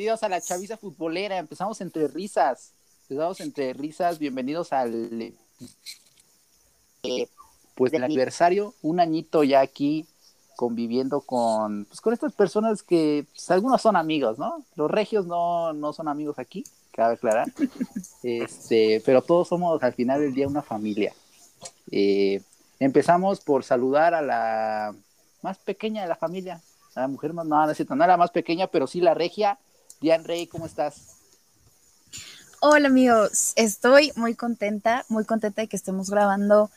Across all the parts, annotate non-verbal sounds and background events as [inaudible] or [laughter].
Bienvenidos a la chaviza futbolera. Empezamos entre risas. Empezamos entre risas. Bienvenidos al. eh, pues del aniversario. Un añito ya aquí conviviendo con. Pues con estas personas que. Pues, algunos son amigos, ¿no? Los regios no, no son amigos aquí, cabe aclarar. [laughs] Este, pero todos somos al final del día una familia. Eh, empezamos por saludar a la más pequeña de la familia, a la mujer más, no, no es cierto, no la más pequeña, pero sí la regia. Diane Rey, ¿cómo estás? Hola amigos, estoy muy contenta, muy contenta de que estemos grabando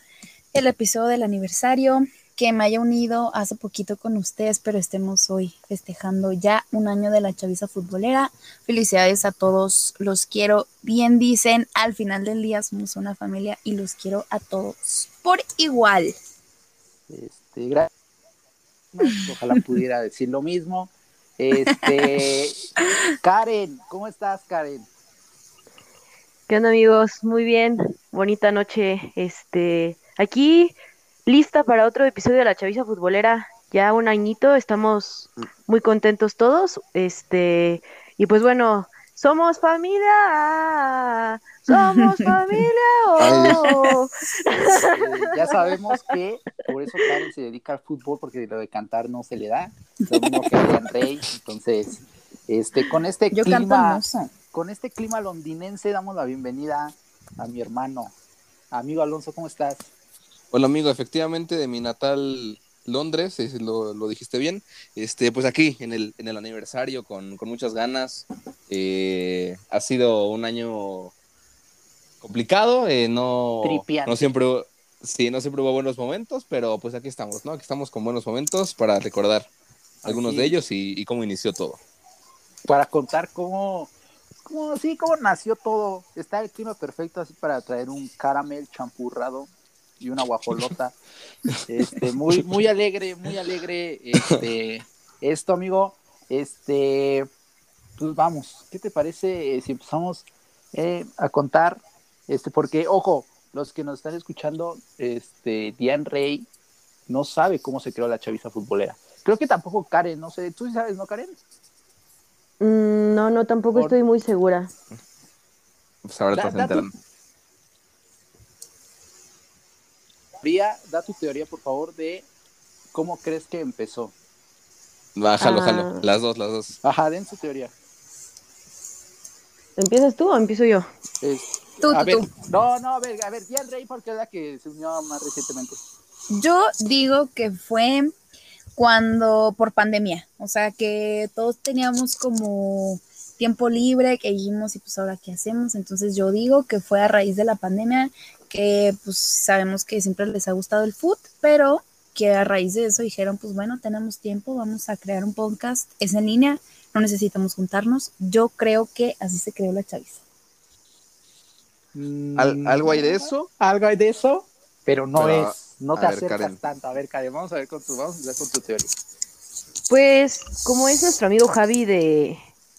el episodio del aniversario, que me haya unido hace poquito con ustedes, pero estemos hoy festejando ya un año de la chaviza futbolera. Felicidades a todos, los quiero. Bien dicen, al final del día somos una familia y los quiero a todos por igual. Este, gracias. Ojalá pudiera decir lo mismo. Este, [laughs] Karen, ¿cómo estás, Karen? ¿Qué onda amigos? Muy bien, bonita noche. Este, aquí lista para otro episodio de la Chaviza Futbolera. Ya un añito, estamos muy contentos todos. Este, y pues bueno, somos familia. Somos [laughs] familia. oh. [laughs] Ya sabemos que por eso Karen se dedica al fútbol, porque lo de cantar no se le da. Lo mismo que Rey. Entonces, este, con este Yo clima, con este clima londinense, damos la bienvenida a mi hermano. Amigo Alonso, ¿cómo estás? Hola amigo, efectivamente de mi natal Londres, es- lo, lo dijiste bien. Este, pues aquí en el, en el aniversario con, con muchas ganas. Eh, ha sido un año complicado, eh, no, Tripiante. no siempre, sí, no siempre hubo buenos momentos, pero pues aquí estamos, ¿no? Aquí estamos con buenos momentos para recordar algunos Así de ellos y, y cómo inició todo. Para contar cómo, cómo, sí, cómo nació todo. Está el clima perfecto así para traer un caramel champurrado y una guajolota. [laughs] Este, muy, muy alegre, muy alegre. Este, [laughs] esto, amigo. Este, pues vamos, ¿qué te parece si empezamos eh, a contar? Este, porque, ojo, los que nos están escuchando, este, Diane Rey no sabe cómo se creó la chaviza futbolera. Creo que tampoco Karen, no sé, tú sí sabes, ¿no, Karen? Mm, no, no, tampoco Por- estoy muy segura. Pues ahora Da- te vas da enterando. Ría, da tu teoría, por favor, de cómo crees que empezó. Bájalo, Ah. jalo. Las dos, las dos. Ajá, den su teoría. ¿Empiezas tú o empiezo yo? Es- Tú, a tú, ver, tú. no, no, a ver, a ver, Diane Rey, porque es la que se unió más recientemente. Yo digo que fue cuando por pandemia, o sea que todos teníamos como tiempo libre que dijimos y pues ahora qué hacemos, entonces yo digo que fue a raíz de la pandemia que pues sabemos que siempre les ha gustado el foot, pero que a raíz de eso dijeron pues bueno, tenemos tiempo, vamos a crear un podcast, es en línea, no necesitamos juntarnos, yo creo que así se creó la chaviza. ¿Al- ¿Algo hay de eso? Algo hay de eso, pero no Pero, es, no te ver, acercas Karen. tanto. A ver, Karen, vamos a ver con tu, vamos a empezar con tu teoría. Pues como es nuestro amigo Javi de,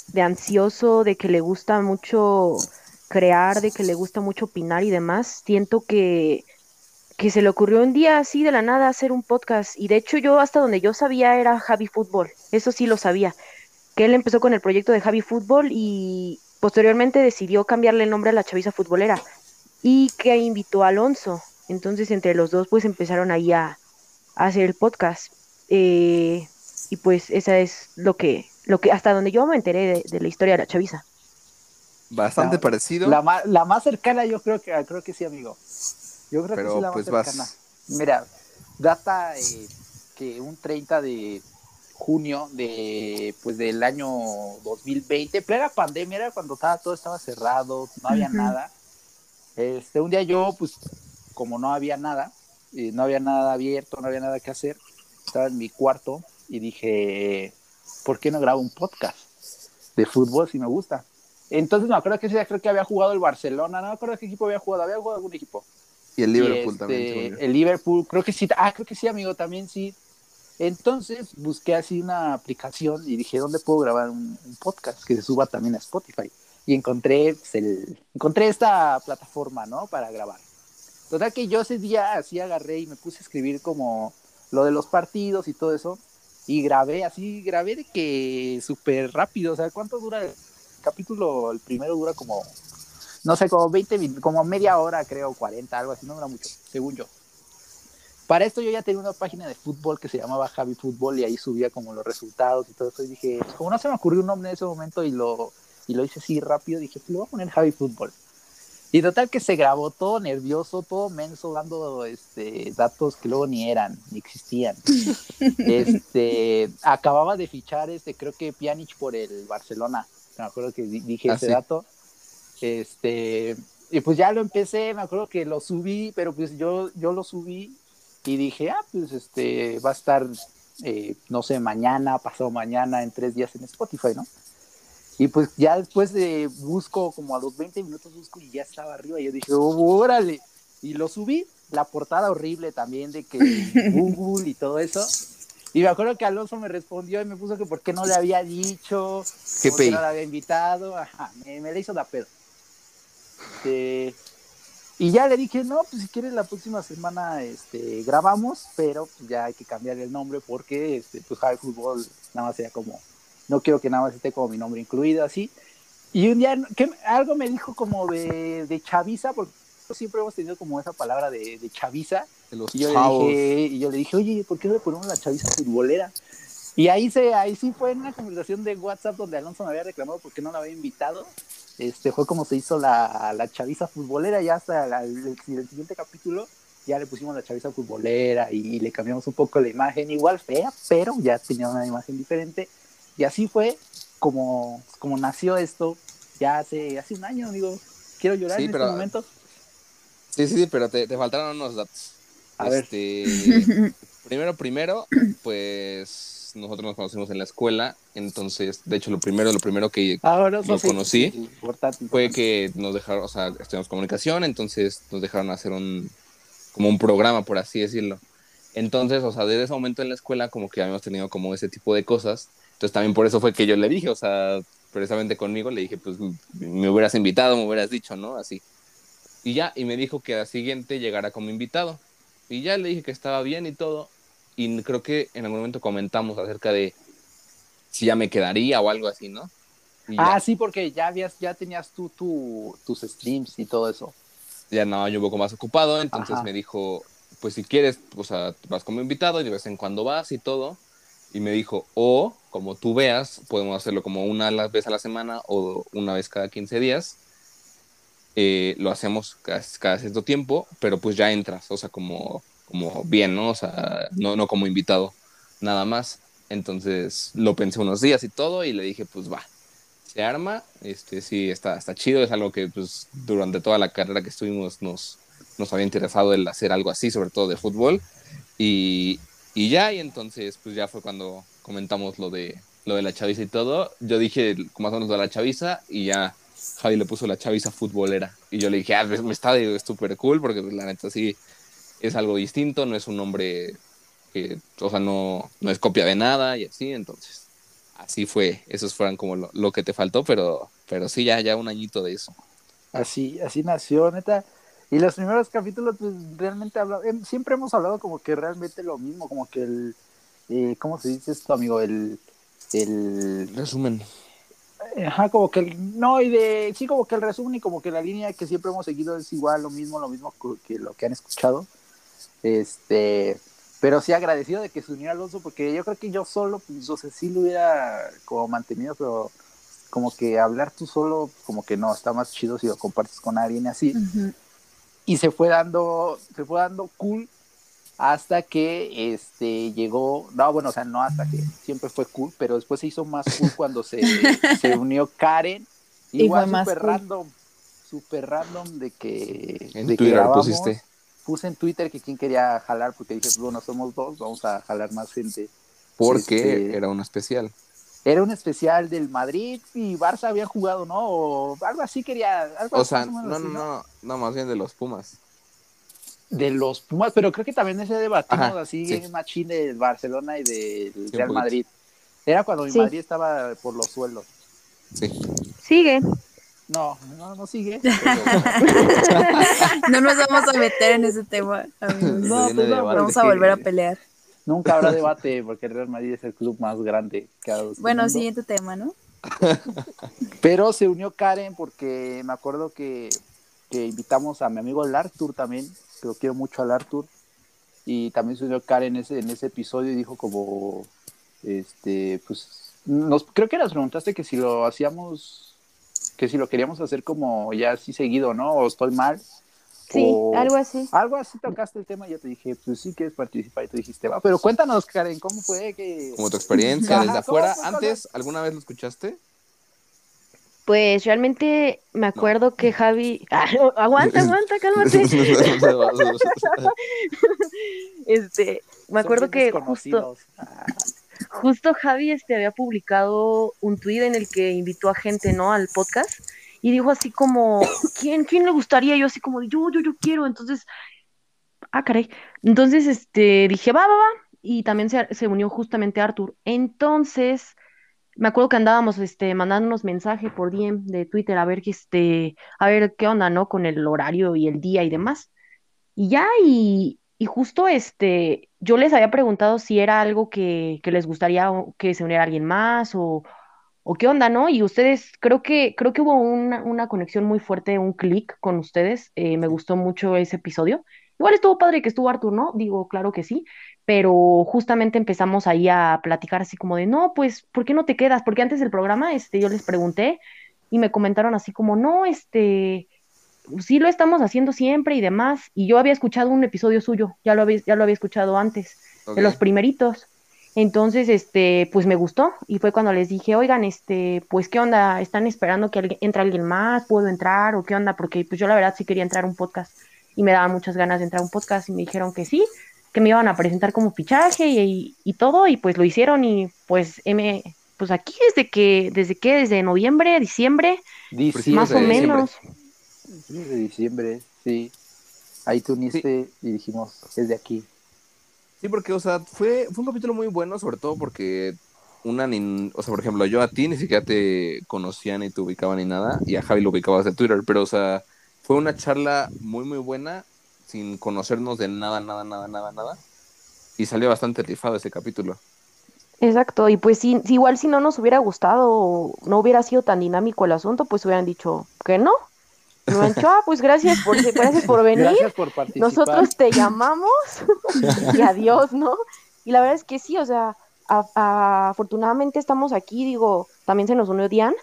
de ansioso, de que le gusta mucho crear, de que le gusta mucho opinar y demás, siento que, que se le ocurrió un día así de la nada hacer un podcast. Y de hecho yo hasta donde yo sabía era Javi Fútbol, eso sí lo sabía. Que él empezó con el proyecto de Javi Fútbol y posteriormente decidió cambiarle el nombre a la Chaviza Futbolera y que invitó a Alonso. Entonces entre los dos pues empezaron ahí a, hacer el podcast. Eh, y pues esa es lo que, lo que, hasta donde yo me enteré de, de la historia de la chaviza. Bastante La- parecido. La, ma- la más cercana yo creo que creo que sí, amigo. Yo creo que sí la pues, más vas. cercana. Mira, data eh, que un 30 de junio de pues del año 2020, plena pandemia, era cuando estaba, todo estaba cerrado, no había nada. Este, un día yo, pues, como no había nada, eh, no había nada abierto, no había nada que hacer, estaba en mi cuarto y dije, ¿por qué no grabo un podcast de fútbol si me gusta? Entonces me acuerdo que ese día creo que había jugado el Barcelona, no me acuerdo qué equipo había jugado, había jugado algún equipo. Y el Liverpool este, también. El Liverpool, creo que sí, ah, creo que sí, amigo, también sí. Entonces busqué así una aplicación y dije, ¿dónde puedo grabar un, un podcast que se suba también a Spotify? Y encontré, pues, el, encontré esta plataforma, ¿no? Para grabar. Total que yo ese día así agarré y me puse a escribir como lo de los partidos y todo eso. Y grabé así, grabé de que súper rápido, o sea, ¿cuánto dura el capítulo? El primero dura como, no sé, como 20, min- como media hora, creo, 40, algo así, no dura mucho, según yo. Para esto yo ya tenía una página de fútbol que se llamaba Javi Fútbol y ahí subía como los resultados y todo eso y dije, como no se me ocurrió un nombre en ese momento y lo, y lo hice así rápido, dije, pues le voy a poner Javi Fútbol. Y total que se grabó todo nervioso, todo menso, dando este, datos que luego ni eran, ni existían. [laughs] este, acababa de fichar, este, creo que Pjanic por el Barcelona. Me acuerdo que di- dije Ah, ese sí. dato. Este, y pues ya lo empecé, me acuerdo que lo subí, pero pues yo, yo lo subí y dije, ah, pues este, va a estar, eh, no sé, mañana, pasado mañana, en tres días en Spotify, ¿no? Y pues ya después de busco, como a los 20 minutos busco y ya estaba arriba. Y yo dije, oh, órale. Y lo subí, la portada horrible también de que [laughs] Google y todo eso. Y me acuerdo que Alonso me respondió y me puso que por qué no le había dicho, pey. no le había invitado. Ajá, me, me la hizo la pedo. Este, y ya le dije, no, pues si quieres la próxima semana este, grabamos, pero pues, ya hay que cambiar el nombre porque este, pues Javi Fútbol nada más sea como, no quiero que nada más esté como mi nombre incluido así. Y un día que, algo me dijo como de, de chaviza, porque siempre hemos tenido como esa palabra de, de chaviza. De los Y yo, le chavos. dije, y yo le dije, oye, ¿por qué no le ponemos la chaviza futbolera? Y ahí, se, ahí sí fue en una conversación de WhatsApp donde Alonso me había reclamado por qué no la había invitado. Este, fue como se hizo la, la chaviza futbolera, ya hasta la- el, el siguiente capítulo ya le pusimos la chaviza futbolera y, le cambiamos un poco la imagen, igual fea, pero ya tenía una imagen diferente. Y así fue como, como nació esto, ya hace, hace un año, amigo. Quiero llorar Sí, en pero- este momento. Sí, sí, sí, pero te, te faltaron unos datos. A ver. Este, [laughs] primero, primero, pues nosotros nos conocimos en la escuela, entonces, de hecho, lo primero, lo primero que Ahora lo conocí Importante, fue que nos dejaron, o sea, estudiamos comunicación, entonces nos dejaron hacer un, como un programa, por así decirlo. Entonces, o sea, desde ese momento en la escuela, como que habíamos tenido como ese tipo de cosas. Entonces, también por eso fue que yo le dije, o sea, precisamente conmigo, le dije, pues me hubieras invitado, me hubieras dicho, ¿no? Así. Y ya, y me dijo que al siguiente llegara como invitado. Y ya le dije que estaba bien y todo. Y creo que en algún momento comentamos acerca de si ya me quedaría o algo así, ¿no? Ah, sí, porque ya habías, ya tenías tú tu, tus streams y todo eso. ya no, yo un poco más ocupado, entonces Ajá. me dijo, pues si quieres, o sea, vas como invitado y de vez en cuando vas y todo. Y me dijo, o como tú veas, podemos hacerlo como una vez a la semana o una vez cada 15 días. Eh, lo hacemos cada, cada cierto tiempo, pero pues ya entras, o sea, como, como bien, ¿no? O sea, no, no como invitado, nada más. Entonces lo pensé unos días y todo y le dije, pues va, se arma, este sí, está, está chido, es algo que pues durante toda la carrera que estuvimos nos, nos había interesado el hacer algo así, sobre todo de fútbol, y, y ya, y entonces pues ya fue cuando comentamos lo de, lo de la chaviza y todo, yo dije más o menos de la chaviza y ya Javi le puso la chaviza futbolera, y yo le dije, ah, pues, me está súper cool, porque pues, la neta sí es algo distinto, no es un nombre que, o sea, no, no es copia de nada y así, entonces así fue, esos fueron como lo, lo que te faltó, pero, pero sí, ya, ya un añito de eso. Así, así nació, neta. Y los primeros capítulos, pues realmente habla- em, siempre hemos hablado como que realmente lo mismo, como que el, eh, ¿cómo se dice esto, amigo? El, el, Resumen. ajá, como que el, no, y de, sí, como que el resumen y como que la línea que siempre hemos seguido es igual, lo mismo, lo mismo que- lo que han escuchado. Este, pero sí agradecido de que se uniera Alonso, porque yo creo que yo solo, pues, o sea, sí lo hubiera como mantenido, pero como que hablar tú solo, como que no, está más chido si lo compartes con alguien así Ujú. y se fue dando, se fue dando cool hasta que este llegó, no, bueno, o sea, no hasta que siempre fue cool, pero después se hizo más cool [laughs] cuando se, se unió Karen, igual súper cool. random, súper random de que, En de Twitter pusiste. Puse en Twitter que quien quería jalar, porque dije, bueno, somos dos, vamos a jalar más gente. Porque Este- era un especial. Era un especial del Madrid y Barça habían jugado, ¿no? O algo así quería. Algo O sea, no, así, no, no, no, más bien de los Pumas. De los Pumas, pero creo que también ese debatimos Ajá, así sí. en machín del Barcelona y del Real. Madrid. Era cuando mi Sí. Madrid estaba por los suelos. Sí. Sigue. No, no, no sigue. [laughs] No nos vamos a meter en ese tema. amigos. No, pues no. Vamos a volver a pelear. Nunca habrá debate porque el Real Madrid es el club más grande que ha dado este Bueno, mundo. siguiente tema, ¿no? [laughs] Pero se unió Karen porque me acuerdo que, que invitamos a mi amigo el Arthur también, que lo quiero mucho al Arthur. Y también se unió Karen en ese, en ese episodio y dijo como, este, pues, nos, creo que nos preguntaste que si lo hacíamos, que si lo queríamos hacer como ya así seguido, ¿no? O estoy mal. Sí, o- algo así. Algo así tocaste el tema y yo te dije, pues sí quieres participar y tú dijiste, va, pero cuéntanos, Karen, ¿cómo fue que... Como tu experiencia [laughs] Ajá, desde ¿cómo afuera. fue, Antes, ¿alguna vez lo escuchaste? Pues realmente me acuerdo que Javi. Ah, aguanta, aguanta, cálmate. Este, me acuerdo que justo. Ah, justo Javi este había publicado un tweet en el que invitó a gente, ¿no? Al podcast y dijo así como, ¿quién, quién le gustaría? Yo así como, yo, yo, yo quiero. Entonces, ah, caray. Entonces, este, dije, va, va, va. Y también se, se unió justamente Arthur. Entonces, me acuerdo que andábamos, este, mandándonos mensajes por DM de Twitter a ver que, este, a ver qué onda, ¿no? Con el horario y el día y demás. Y ya, y, y justo este, yo les había preguntado si era algo que, que les gustaría que se uniera alguien más o, o qué onda, ¿no? Y ustedes, creo que, creo que hubo una, una conexión muy fuerte, un clic con ustedes. eh, me gustó mucho ese episodio. Igual estuvo padre que estuvo Arthur, ¿no? Digo, claro que sí, pero justamente empezamos ahí a platicar así como de, no, pues, ¿por qué no te quedas? Porque antes del programa, este, yo les pregunté y me comentaron así como, no, este sí lo estamos haciendo siempre y demás. Y yo había escuchado un episodio suyo, ya lo había, ya lo había escuchado antes, de los primeritos. Entonces, este, pues me gustó y fue cuando les dije, oigan, este, pues qué onda, están esperando que alguien- entre alguien más, puedo entrar o qué onda, porque pues yo la verdad sí quería entrar a un podcast y me daban muchas ganas de entrar a un podcast y me dijeron que sí, que me iban a presentar como fichaje y, y todo y pues lo hicieron y pues M, pues aquí desde que, desde que, desde noviembre, diciembre, diciembre, más o menos. Diciembre, sí. Ahí te uniste y dijimos, es de aquí. Sí, porque, o sea, fue, fue un capítulo muy bueno, sobre todo porque una, ni, o sea, por ejemplo, yo a ti ni siquiera te conocía ni te ubicaba ni nada, y a Javi lo ubicabas de Twitter, pero, o sea, fue una charla muy, muy buena, sin conocernos de nada, nada, nada, nada, nada, y salió bastante rifado ese capítulo. Exacto, y pues si, si igual si no nos hubiera gustado no hubiera sido tan dinámico el asunto, pues hubieran dicho que no. Y me hubieran dicho, ah, pues gracias por, gracias por venir, Gracias por participar. nosotros te llamamos y adiós, ¿no? Y la verdad es que sí, o sea, a- a- afortunadamente estamos aquí, digo, también se nos unió Diane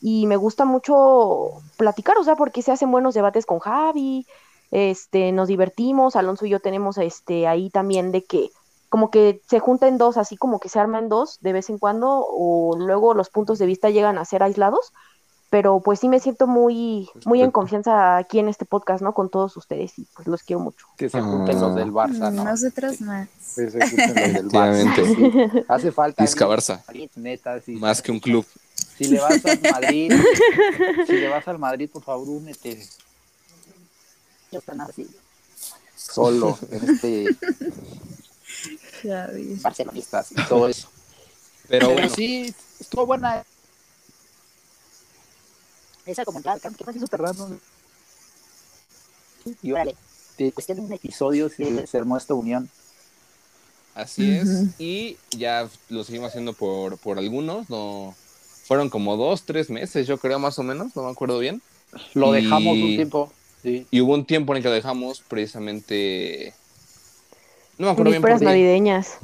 y me gusta mucho platicar, o sea, porque se hacen buenos debates con Javi, este, nos divertimos, Alonso y yo tenemos este ahí también de que como que se junta en dos, así como que se arma en dos de vez en cuando, o luego los puntos de vista llegan a ser aislados, pero pues sí me siento muy, muy en confianza aquí en este podcast, ¿no? Con todos ustedes y pues los quiero mucho. Que se junten los del Barça, ¿no? Nosotros más. Que se junten los del Barça. Sí. Hace falta. Alguien- Barça. Neta, sí. Más que un club. Si le vas al Madrid, si le vas al Madrid, por favor, únete. Yo así. Solo en este Ya ves. barcelonistas y todo eso. Pero Pero bueno, sí, estuvo buena. Esa como que fue súper random. Y órale, te cuestión de un episodio si se armó esta unión. así es. Y ya lo seguimos haciendo por, por algunos, no... Fueron como dos, tres meses, yo creo, más o menos, no me acuerdo bien. Lo Y- dejamos un tiempo. Sí. Y hubo un tiempo en el que lo dejamos precisamente... No me acuerdo bien por navideñas.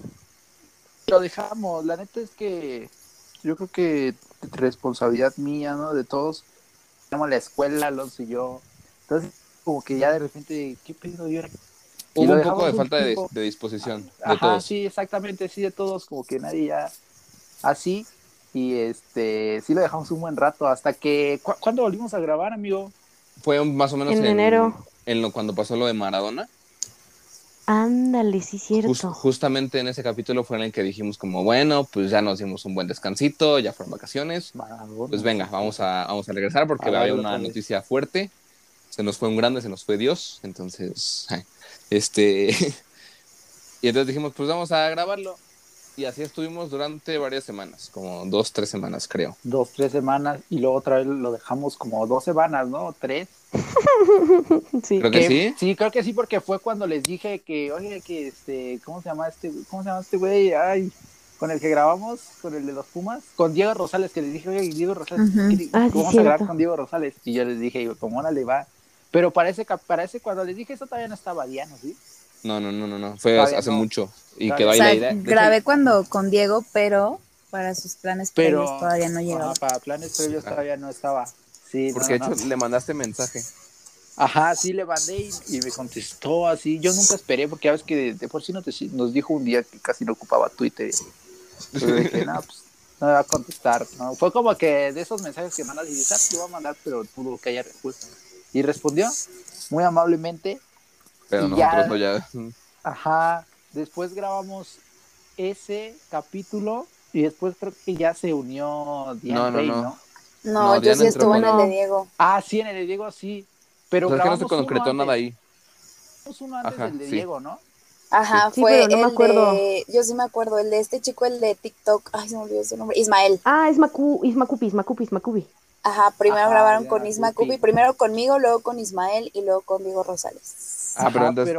Lo dejamos. La neta es que yo creo que responsabilidad mía, ¿no? De todos. Estamos la escuela, Alonso y yo. Entonces, como que ya de repente, ¿qué pedo? ¿Y ahora qué? Y Hubo un poco de un falta de, disposición de Ajá, todos. sí, exactamente, sí, de todos, como que nadie ya así. Y este, sí lo dejamos un buen rato hasta que. ¿cu- ¿Cuándo volvimos a grabar, amigo? Fue más o menos En en, enero. en lo cuando pasó lo de Maradona. Ándale, sí, cierto. Jus- justamente en ese capítulo fue en el que dijimos como, bueno, pues ya nos dimos un buen descansito, ya fueron vacaciones. Maradona. Pues venga, vamos a, vamos a regresar porque A había una noticia fuerte. Se nos fue un grande, se nos fue Dios. Entonces, [laughs] este... [laughs] y entonces dijimos, pues vamos a grabarlo. Y así estuvimos durante varias semanas, como dos, tres semanas creo. Dos, tres semanas, y luego otra vez lo dejamos como dos semanas, ¿no? Tres. [laughs] Sí. Creo que sí. Sí, creo que sí, porque fue cuando les dije que, oye, que este, ¿cómo se llama este, cómo se llama este güey? Ay, con el que grabamos, con el de los Pumas, con Diego Rosales, que les dije, oye, Diego Rosales, Ujú. ¿qué- Ah, sí, vamos a grabar con Diego Rosales. Y yo les dije, como le va. Pero parece que parece cuando les dije eso todavía no estaba Diano, ¿sí? No, no, no, no, no. Fue Todavía hace no. mucho. Y Todavía quedó O ahí sea, la idea. Grabé cuando con Diego, pero para sus planes Pero previos todavía no llegaba. ajá, para planes previos Ah. todavía no estaba. Sí, Porque no, de hecho no. le mandaste mensaje. Ajá, sí le mandé y, y me contestó así. Yo nunca esperé, porque ya ves que de, de por sí no te- nos dijo un día que casi no ocupaba Twitter. Dije, no, pues no me va a contestar. ¿no? Fue como que de esos mensajes que mandas y dices, ah, te voy a mandar, pero dudo que haya respuesta. Y respondió muy amablemente. Pero Y nosotros ya- no ya. Ajá. Después grabamos ese capítulo y después creo que ya se unió No, no, Rey, no. ¿no? No, No, yo sí estuve en el de Diego. Ah, sí, en el de Diego sí. Pero O sea, es que no se grabamos concretó nada ahí. Grabamos uno antes Ajá, del de sí. Diego, ¿no? Ajá, Sí, fue no me el acuerdo. de, yo sí me acuerdo, el de este chico, el de TikTok, ay, se me olvidó su nombre, Ismael. Ah, es Macu, Ismacupi, Ismacupi, Ismacupi. Ajá, primero Ajá, grabaron ya, con Isma Cupi. Cupi, primero conmigo, luego con Ismael y luego con Diego Rosales. Ah, pero entonces-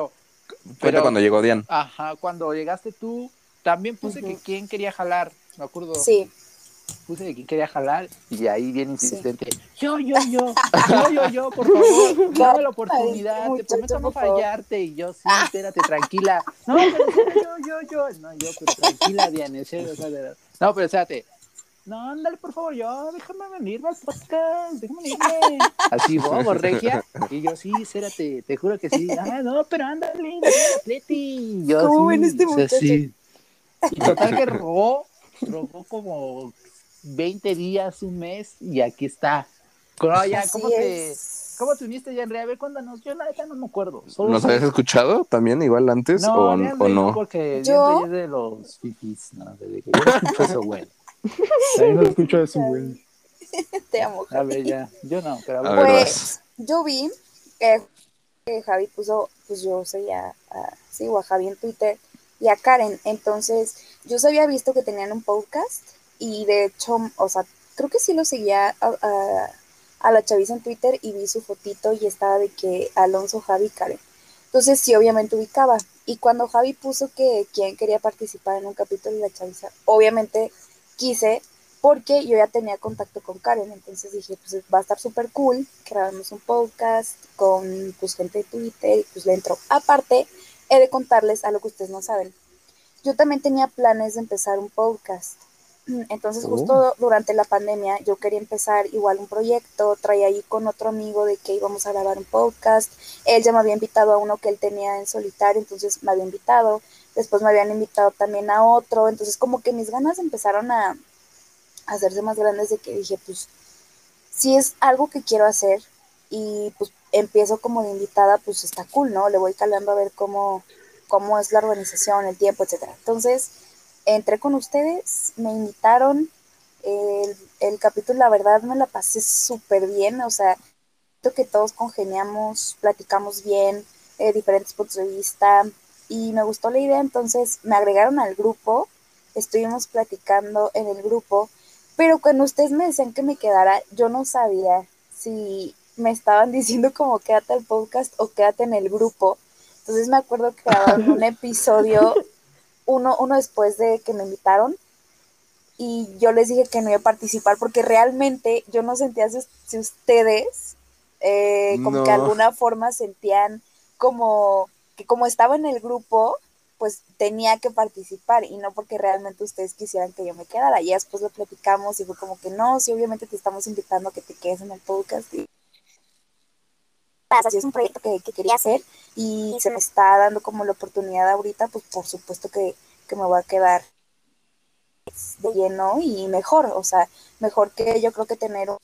pero, cuando llegó Dian. Ajá, cuando llegaste tú, también puse que quién quería jalar, me acuerdo. Sí, Puse que quién quería jalar y ahí bien Sí. insistente. Yo, yo, yo, yo, yo, yo, por favor, [laughs] dame la oportunidad, te prometo no fallarte. Y yo, sí, espérate, tranquila. No, pero yo, yo, yo. No, yo, pero tranquila, Diana, en serio, o sea, de verdad. No, pero espérate. No, ándale, por favor, yo, déjame venirme al podcast, déjame venirme. Así, bobo, regia. Y yo, sí, espérate, te juro que sí. Ah, no, pero ándale. Y yo, ¿Cómo sí, ven este muchacho? sí. Y total que robó, robó como 20 días, un mes, y aquí está. Ya, así ¿cómo te, es. ¿Cómo te uniste ya? A ver, cuéntanos. Yo la neta no me acuerdo. Solo ¿Nos habías escuchado también igual antes No, o, o no? porque Yo- es de los fifis, ¿no? Desde que yo escucho eso, güey. Ahí no [laughs] escucho eso, güey. [laughs] Te amo, A ver, ya. Yo no, pero a ver. A Pues yo vi que, que Javi puso, pues yo seguía a, sigo a Javi en Twitter y a Karen. Entonces, yo se había visto que tenían un podcast y de hecho, o sea, creo que sí lo seguía a, a- a la chaviza en Twitter y vi su fotito y estaba de que Alonso, Javi y Karen. Entonces, sí, obviamente ubicaba. Y cuando Javi puso que quien quería participar en un capítulo de la chaviza, obviamente quise porque yo ya tenía contacto con Karen, entonces dije, pues va a estar súper cool, que grabemos un podcast con pues gente de Twitter y pues le entro. Aparte, he de contarles algo que ustedes no saben. Yo también tenía planes de empezar un podcast. Entonces, Oh. justo durante la pandemia, yo quería empezar igual un proyecto, traía ahí con otro amigo de que íbamos a grabar un podcast. Él ya me había invitado a uno que él tenía en solitario, entonces me había invitado. Después me habían invitado también a otro. Entonces, como que mis ganas empezaron a, hacerse más grandes de que dije, pues, si es algo que quiero hacer y pues empiezo como de invitada, pues está cool, ¿no? Le voy calando a ver cómo, cómo es la organización, el tiempo, etcétera. Entonces, entré con ustedes, me invitaron, el, el capítulo, la verdad, me la pasé súper bien, o sea, creo que todos congeniamos, platicamos bien, eh, diferentes puntos de vista, y me gustó la idea, entonces me agregaron al grupo, estuvimos platicando en el grupo, pero cuando ustedes me decían que me quedara, yo no sabía si me estaban [laughs] diciendo como quédate al podcast o quédate en el grupo. Entonces me acuerdo que grabaron un [laughs] episodio, uno, uno después de que me invitaron, y yo les dije que no iba a participar porque realmente yo no sentía si, si ustedes eh, como que de alguna forma sentían como que como estaba en el grupo, pues tenía que participar y no porque realmente ustedes quisieran que yo me quedara. Y después lo platicamos y fue como que no, sí, obviamente te estamos invitando a que te quedes en el podcast. Y... Así es un proyecto que, que quería hacer y se me está dando como la oportunidad ahorita, pues por supuesto que, que me voy a quedar de lleno y mejor, o sea, mejor que yo creo que tener un,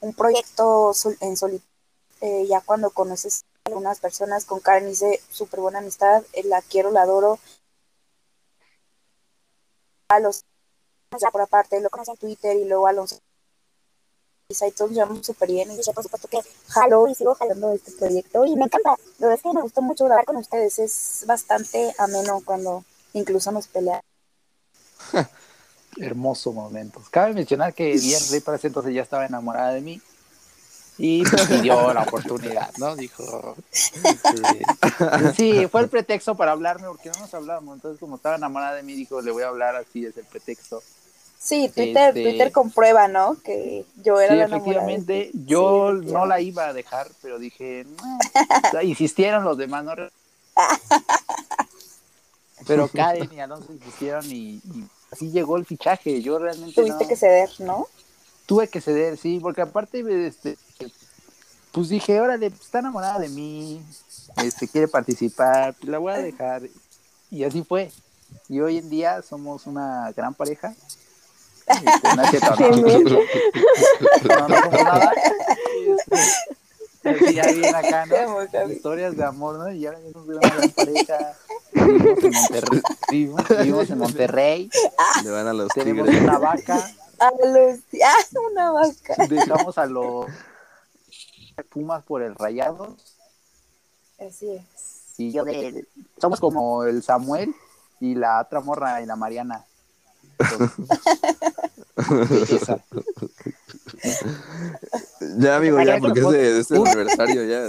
un proyecto sol- en solitario, eh, ya cuando conoces algunas personas, con Karen hice súper buena amistad, eh, la quiero, la adoro. A los ya por aparte, lo conocí en Twitter y luego Alonso y todos llevamos súper bien y yo por supuesto que jalo y sigo jalando este proyecto y me encanta, la verdad es que me gustó mucho grabar con ustedes, es bastante ameno cuando incluso nos peleamos. [laughs] Hermoso momento. Cabe mencionar que Rey para ese entonces ya estaba enamorada de mí. Y pues, pidió la oportunidad, ¿no? Dijo. este, sí, fue el pretexto para hablarme porque no nos hablábamos. Entonces, como estaba enamorada de mí, dijo, le voy a hablar así, es el pretexto. Sí, Twitter, Este- Twitter comprueba, ¿no? Que yo era Sí, la efectivamente, ti. yo Sí, no la iba a dejar, pero dije, "No". O sea, insistieron los demás, ¿no? Pero Karen y Alonso insistieron y, y así llegó el fichaje. Yo realmente Tuviste no- que ceder, ¿no? tuve que ceder, sí, porque aparte, este, pues dije, órale, pues, está enamorada de mí, este, quiere participar, la voy a dejar. Y así fue. Y hoy en día somos una gran pareja. Este, no cierto, no. [laughs] No, no somos nada. Este, sí, ya viene acá, ¿no? Historias de amor, ¿no? Y ahora ya somos una gran pareja. Vivimos en Monterrey. Vivimos, vivimos en Monterrey. Le van a los Tenemos tigres. una vaca. A los... ¡Ah, una vaca! Dejamos a los Pumas por el Rayados. Así es. Y yo de, somos como el Samuel y la otra morra y la Mariana. [laughs] Ya, amigo, ya, porque es de, de este aniversario, ya.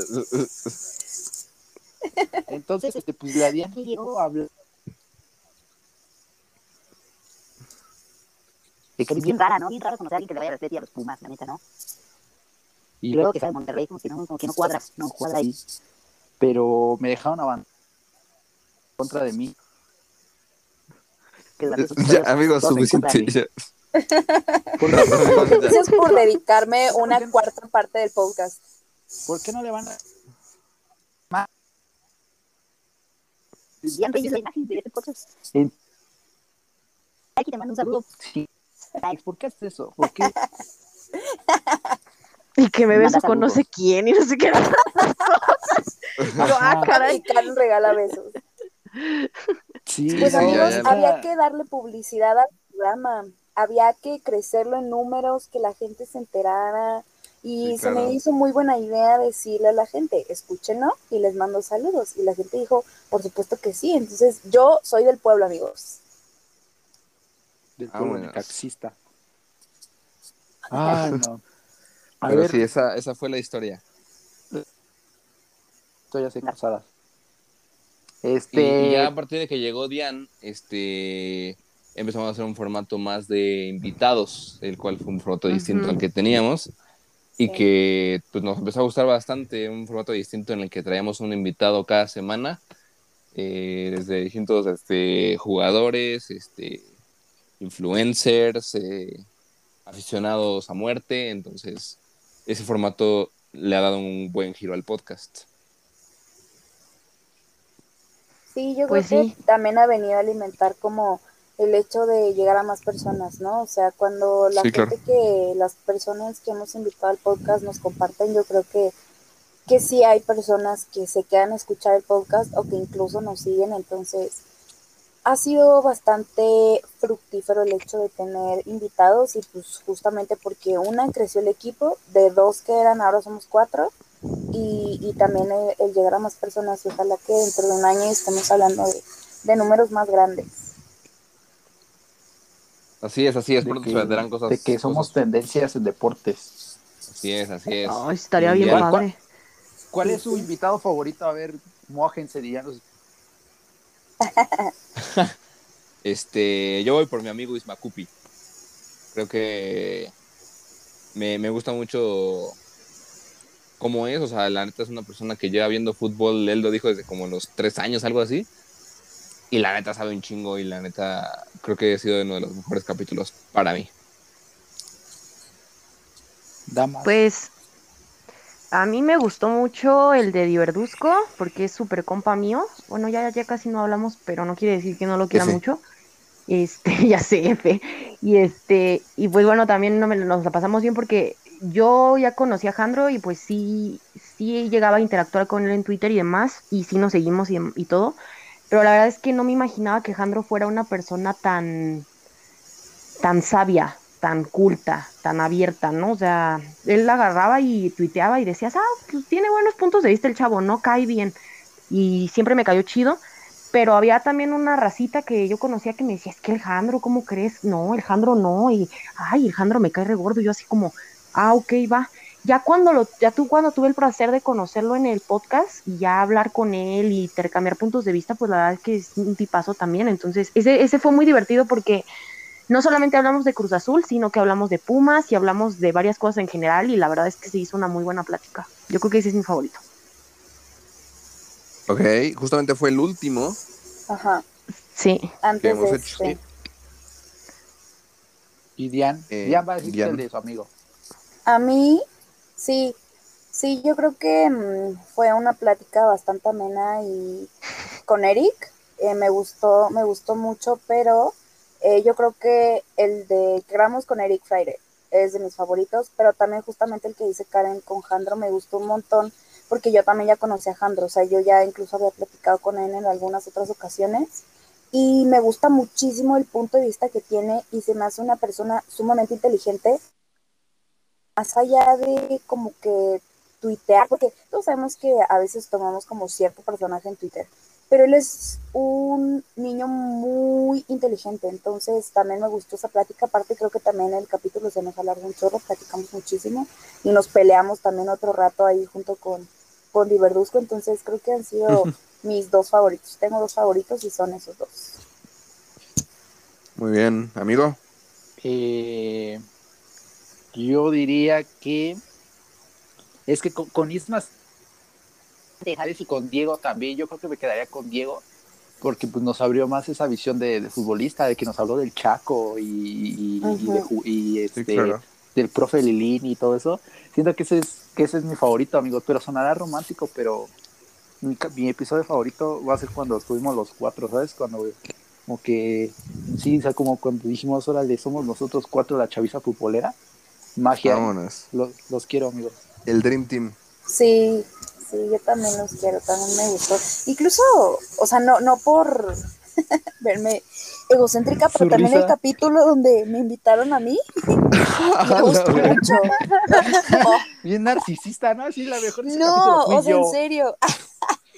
Entonces, este, pues la Diana llegó a hablar. Es que es bien rara, ¿no? Bien raro conocer a alguien que le vaya a y a los Pumas, la neta, ¿no? Y luego que sea de Monterrey, como que no, como que no cuadra, no cuadra ahí. Pero me dejaron avanzar contra de mí. Ya, amigos, suficiente. contra de- ya. [laughs] ¿Por qué, Gracias por dedicarme una cuarta parte del podcast. por qué no le van a.? Bien Reyes la imagen de este podcast. En- Aquí te mando un saludo. Sí. Alex, ¿por qué haces eso? ¿Por qué? [laughs] [laughs] Y que me beso con no sé quién y no sé qué. [laughs] Yo, ah, Ajá. caray. Regala besos. Sí, Pues sí, amigos, ya, ya. había que darle publicidad al programa. Había que crecerlo en números, que la gente se enterara. Y Sí, se me hizo muy buena idea decirle a la gente, escúchenlo y les mando saludos. Y la gente dijo, por supuesto que sí. Entonces, yo soy del pueblo, amigos. del Ah, pueblo bueno. necaxista. Ay, no. A Pero ver, sí, esa, esa fue la historia. historias encasadas. Y, Este. y ya a partir de que llegó Dian, este, empezamos a hacer un formato más de invitados, el cual fue un formato distinto al que teníamos. Y Sí. que pues, nos empezó a gustar bastante, un formato distinto en el que traíamos un invitado cada semana, eh, desde distintos este, jugadores, este, influencers, eh, aficionados a muerte. Entonces, ese formato le ha dado un buen giro al podcast. Sí, yo Pues creo sí. que también ha venido a alimentar como el hecho de llegar a más personas, ¿no? O sea, cuando la Sí, gente claro. que, las personas que hemos invitado al podcast nos comparten, yo creo que, que sí hay personas que se quedan a escuchar el podcast o que incluso nos siguen, entonces ha sido bastante fructífero el hecho de tener invitados y pues justamente porque una creció el equipo, de dos que eran, ahora somos cuatro, y, y también el, el llegar a más personas y ojalá que dentro de un año estemos hablando de, de números más grandes. Así es, así es, de pronto que, se cosas. de que somos cosas- tendencias en deportes. Así es, así es. Ay, estaría bien padre. ¿Cuál es su invitado favorito? A ver, mójense, díganos. [laughs] Este, yo voy por mi amigo Ismacupi. Creo que me, me gusta mucho cómo es. O sea, la neta es una persona que lleva viendo fútbol, él lo dijo desde como los tres años, algo así. Y la neta sabe un chingo y la neta creo que ha sido uno de los mejores capítulos para mí. Damas. Pues a mí me gustó mucho el de Diverduzco, porque es súper compa mío. Bueno, ya, ya casi no hablamos, pero no quiere decir que no lo quiera F. mucho. Este, [laughs] ya sé, F. Y este, y pues bueno, también no me- nos la pasamos bien porque yo ya conocí a Jandro y pues sí, sí llegaba a interactuar con él en Twitter y demás, y sí nos seguimos y, y todo. Pero la verdad es que no me imaginaba que Jandro fuera una persona tan, tan sabia, tan culta, tan abierta, ¿no? O sea, él la agarraba y tuiteaba y decías, ah, pues tiene buenos puntos de vista el chavo, no cae bien. Y siempre me cayó chido. Pero había también una racita que yo conocía que me decía, es que el Jandro, ¿cómo crees? No, el Jandro no. Y, ay, el Jandro me cae re gordo. Y yo así como, ah, ok, va. ya cuando lo, ya tú cuando tuve el placer de conocerlo en el podcast y ya hablar con él y intercambiar puntos de vista, pues la verdad es que es un tipazo también. Entonces, ese, ese fue muy divertido porque no solamente hablamos de Cruz Azul, sino que hablamos de Pumas y hablamos de varias cosas en general y la verdad es que se hizo una muy buena plática. Yo creo que ese es mi favorito. Ok, justamente fue el último Ajá. Sí. que Antes hemos de hecho. este. Y Dian, Eh, Dian va a decir Dian. el de su amigo. A mí, sí, sí, yo creo que mm, fue una plática bastante amena y con Eric eh, me gustó, me gustó mucho, pero eh, yo creo que el de que grabamos con Eric Friday es de mis favoritos, pero también justamente el que dice Karen con Jandro me gustó un montón, porque yo también ya conocí a Jandro, o sea, yo ya incluso había platicado con él en algunas otras ocasiones. Y me gusta muchísimo el punto de vista que tiene y se me hace una persona sumamente inteligente más allá de como que tuitear, porque todos sabemos que a veces tomamos como cierto personaje en Twitter, pero él es un niño muy inteligente, entonces también me gustó esa plática, aparte creo que también el capítulo se nos alargó un chorro, platicamos muchísimo y nos peleamos también otro rato ahí junto con, con Di Verduzco, entonces creo que han sido mis dos favoritos, tengo dos favoritos y son esos dos. Muy bien, amigo. Eh, yo diría que es que con, con Ismas y con Diego también, yo creo que me quedaría con Diego porque pues nos abrió más esa visión de, de futbolista, de que nos habló del Chaco y, y- y de y, este, claro. del profe Lilín y todo eso. Siento que ese es que ese es mi favorito, amigo, pero sonará romántico, pero mi, episodio favorito va a ser cuando estuvimos los cuatro, ¿sabes? Cuando como que sí, o sea, como cuando dijimos, órale, somos nosotros cuatro la chaviza futbolera. Magia. Vámonos. Los, los quiero, amigo. El Dream Team. Sí, sí, yo también los quiero, también me gustó. Incluso, o sea, no, no por [laughs] verme egocéntrica, pero también risa. el capítulo donde me invitaron a mí, [laughs] me [laughs] gustó mucho. Bien narcisista, ¿no? Sí, la mejor. no, o sea, yo. en serio.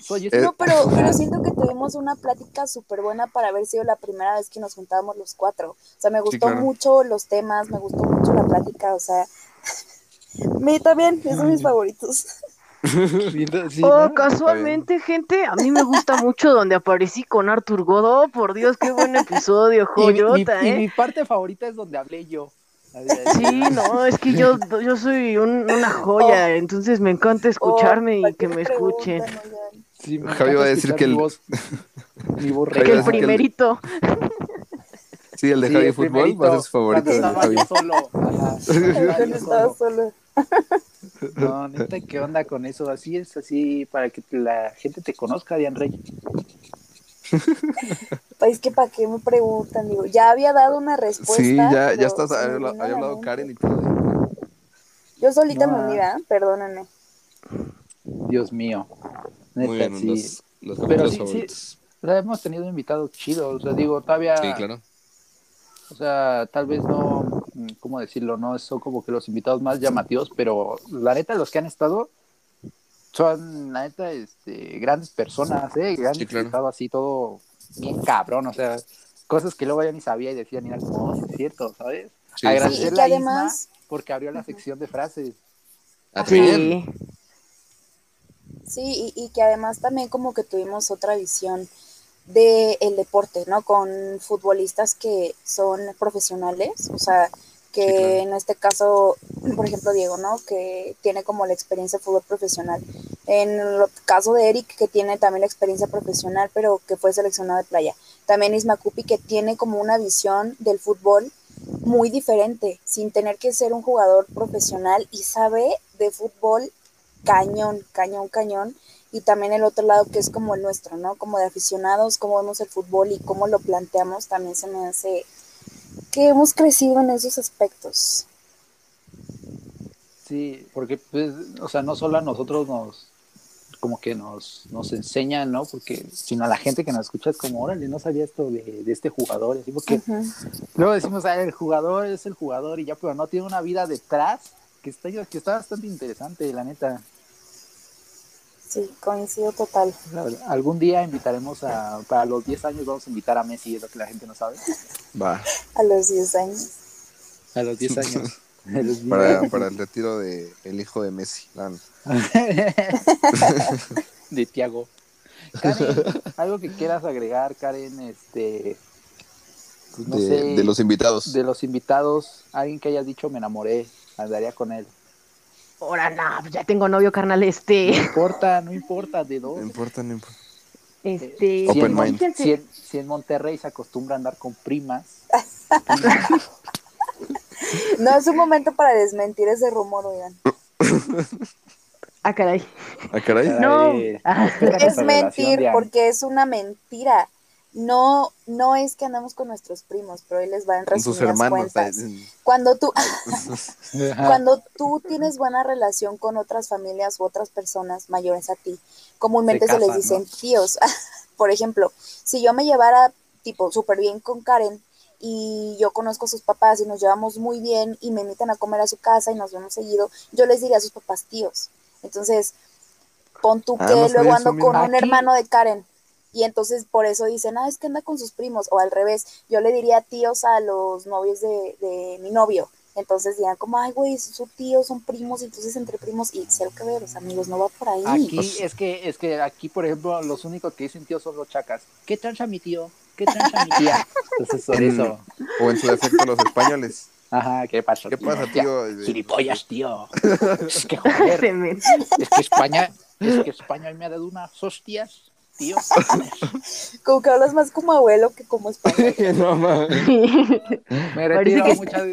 Soy Eh, No, pero, pero siento que tuvimos una plática súper buena para haber sido la primera vez que nos juntábamos los cuatro. O sea, me gustó claro. mucho los temas, me gustó mucho la plática, o sea, me también, esos son mis favoritos. [laughs] Sí, oh, casualmente, gente, a mí me gusta mucho donde aparecí con Arthur Godó. Por Dios, qué buen episodio, Y mi- mi, joyota, y ¿eh? mi parte favorita es donde hablé yo. Sí, no, es que yo, yo soy un- una joya, entonces me encanta escucharme Oh, ¿para y que me escuchen. Sí, me Javi encanta va a decir escuchar que el- mi voz, [laughs] mi voz Que el primerito. Sí, el de Sí, Javi el Fútbol primerito, va a ser su favorito. cuando de estaba Javi. [laughs] yo solo. Ajá, estaba Cuando yo estaba solo. solo. No, neta, ¿qué onda con eso? Así es, así para que la gente te conozca, Dian Rey. [laughs] Pues que para qué me preguntan, digo, ya había dado una respuesta. Sí, ya, pero ya estás, había, hablado. Karen y todo. Yo solita No, me uní, ¿verdad? Perdónenme. Dios mío. Neta, Muy bien, sí. los, los Pero sí, sí. favoritos. O sea, hemos tenido invitados chidos, o sea, digo, todavía, Sí, claro. O sea, tal vez no, mm, ¿cómo decirlo? No son como que los invitados más llamativos, pero la neta, los que han estado son, la neta, este, grandes personas, ¿eh? Que han Sí, claro. explicado así todo bien cabrón, o sea, cosas que luego yo ni sabía y decía, mira, no, sí es cierto, ¿sabes? Sí, Sí, Agradecerle y que a Isma porque abrió la sección de frases. Ah, también. Sí. sí, y, y que además también como que tuvimos otra visión de el deporte, ¿no? Con futbolistas que son profesionales, o sea, que Sí, claro. en este caso, por ejemplo, Diego, ¿no? Que tiene como la experiencia de fútbol profesional. En el caso de Eric, que tiene también la experiencia profesional, pero que fue seleccionado de playa. También Isma Cupi, que tiene como una visión del fútbol muy diferente, sin tener que ser un jugador profesional y sabe de fútbol cañón, cañón, cañón. Y también el otro lado que es como el nuestro, ¿no? Como de aficionados, cómo vemos el fútbol y cómo lo planteamos, también se me hace que hemos crecido en esos aspectos. Sí, porque, pues, o sea, no solo a nosotros nos, como que nos, nos enseñan, ¿no? Porque, sino a la gente que nos escucha es como, órale, no sabía esto de, de este jugador, así, porque luego decimos, ah, el jugador es el jugador y ya, pero no tiene una vida detrás que está, que está bastante interesante, la neta. Sí, coincido total. Algún día invitaremos a, para los 10 años vamos a invitar a Messi, es lo que la gente no sabe. Va. A los 10 años. A los 10 años. [laughs] Para, para el retiro de el hijo de Messi. [laughs] De Tiago. Karen, [laughs] algo que quieras agregar, Karen, este, pues no de, sé, de los invitados. de los invitados, alguien que hayas dicho me enamoré, andaría con él. Ahora, no, pues ya tengo novio, carnal, este. No importa, no importa de No dos. importa, no importa. Este. Si Open en, si en- si en Monterrey se acostumbra a andar con primas, [laughs] No es un momento para desmentir ese rumor, oigan. Ah, caray. Ah, caray. No. Ah. Es mentir porque es una mentira. No, no es que andamos con nuestros primos, pero ahí les va en Con sus resumidas hermanos. cuentas. Cuando tú, [laughs] cuando tú tienes buena relación con otras familias u otras personas mayores a ti, comúnmente Se se, les dicen tíos. [laughs] Por ejemplo, si yo me llevara tipo súper bien con Karen y yo conozco a sus papás y nos llevamos muy bien y me invitan a comer a su casa y nos vemos seguido, yo les diría a sus papás tíos. Entonces, pon tú Ah, que no luego ando con un hermano de Karen. Y entonces por eso dicen, ah, es que anda con sus primos, o al revés, yo le diría tíos a los novios de, de mi novio. Entonces dirán como, ay, güey, son tíos, son primos, entonces entre primos, y cero que ver, los amigos, no va por ahí. Aquí es que es que aquí por ejemplo los únicos que dicen tío son los chacas. ¿Qué trancha mi tío? ¿Qué trancha mi tía? [laughs] Entonces En- eso. O en su defecto los españoles. Ajá, ¿qué pasa? ¿Qué pasa, Tía, tío? Gilipollas, tío. [laughs] Es que joder, es que España, es que España me ha dado unas hostias, tío. [laughs] Como que hablas más como abuelo que como español. [laughs] no mames. Me Parece retiro que- muchas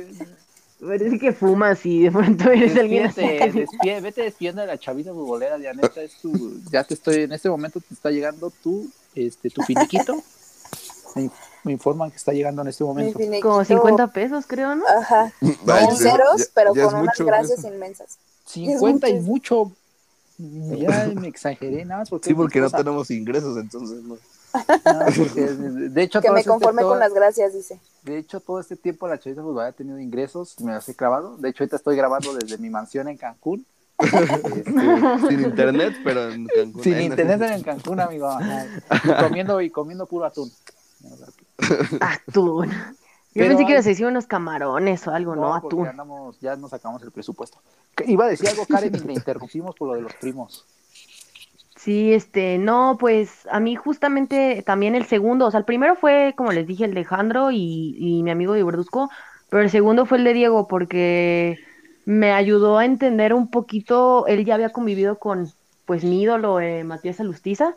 Parece que fumas y de pronto eres alguien despide- vete despidiendo de la chavita futbolera, es tu, ya te estoy, en este momento te está llegando tu, este, tu finiquito. Me, me informan que está llegando en este momento. Como 50 pesos, creo, ¿no? Ajá, con ya- ceros, ya- pero ya con unas mucho, gracias eso. inmensas. 50 y mucho. Ya me exageré nada más porque Sí, porque no tenemos ingresos, entonces no. No, porque, de hecho, Que todo este- conforme todo- con las gracias, dice. De hecho, todo este tiempo la chavita futbolera ha tenido ingresos, me las he grabado. De hecho, ahorita estoy grabando desde mi mansión en Cancún. [laughs] Este, Sin internet, pero en Cancún. sin Ahí no- internet en Cancún, amigo. ajá. [laughs] Y comiendo, y comiendo puro atún. Atún. Yo pensé que hay- ibas a decir unos camarones o algo, ¿no? Atún. andamos, ya nos sacamos el presupuesto. Iba a decir algo, Karen, y le interrumpimos por lo de los primos. Sí, este, no, pues a mí justamente también el segundo, o sea, el primero fue, como les dije, el de Alejandro y, y mi amigo de Verduzco, pero el segundo fue el de Diego porque me ayudó a entender un poquito, él ya había convivido con, pues, mi ídolo, eh, Matías Alustiza,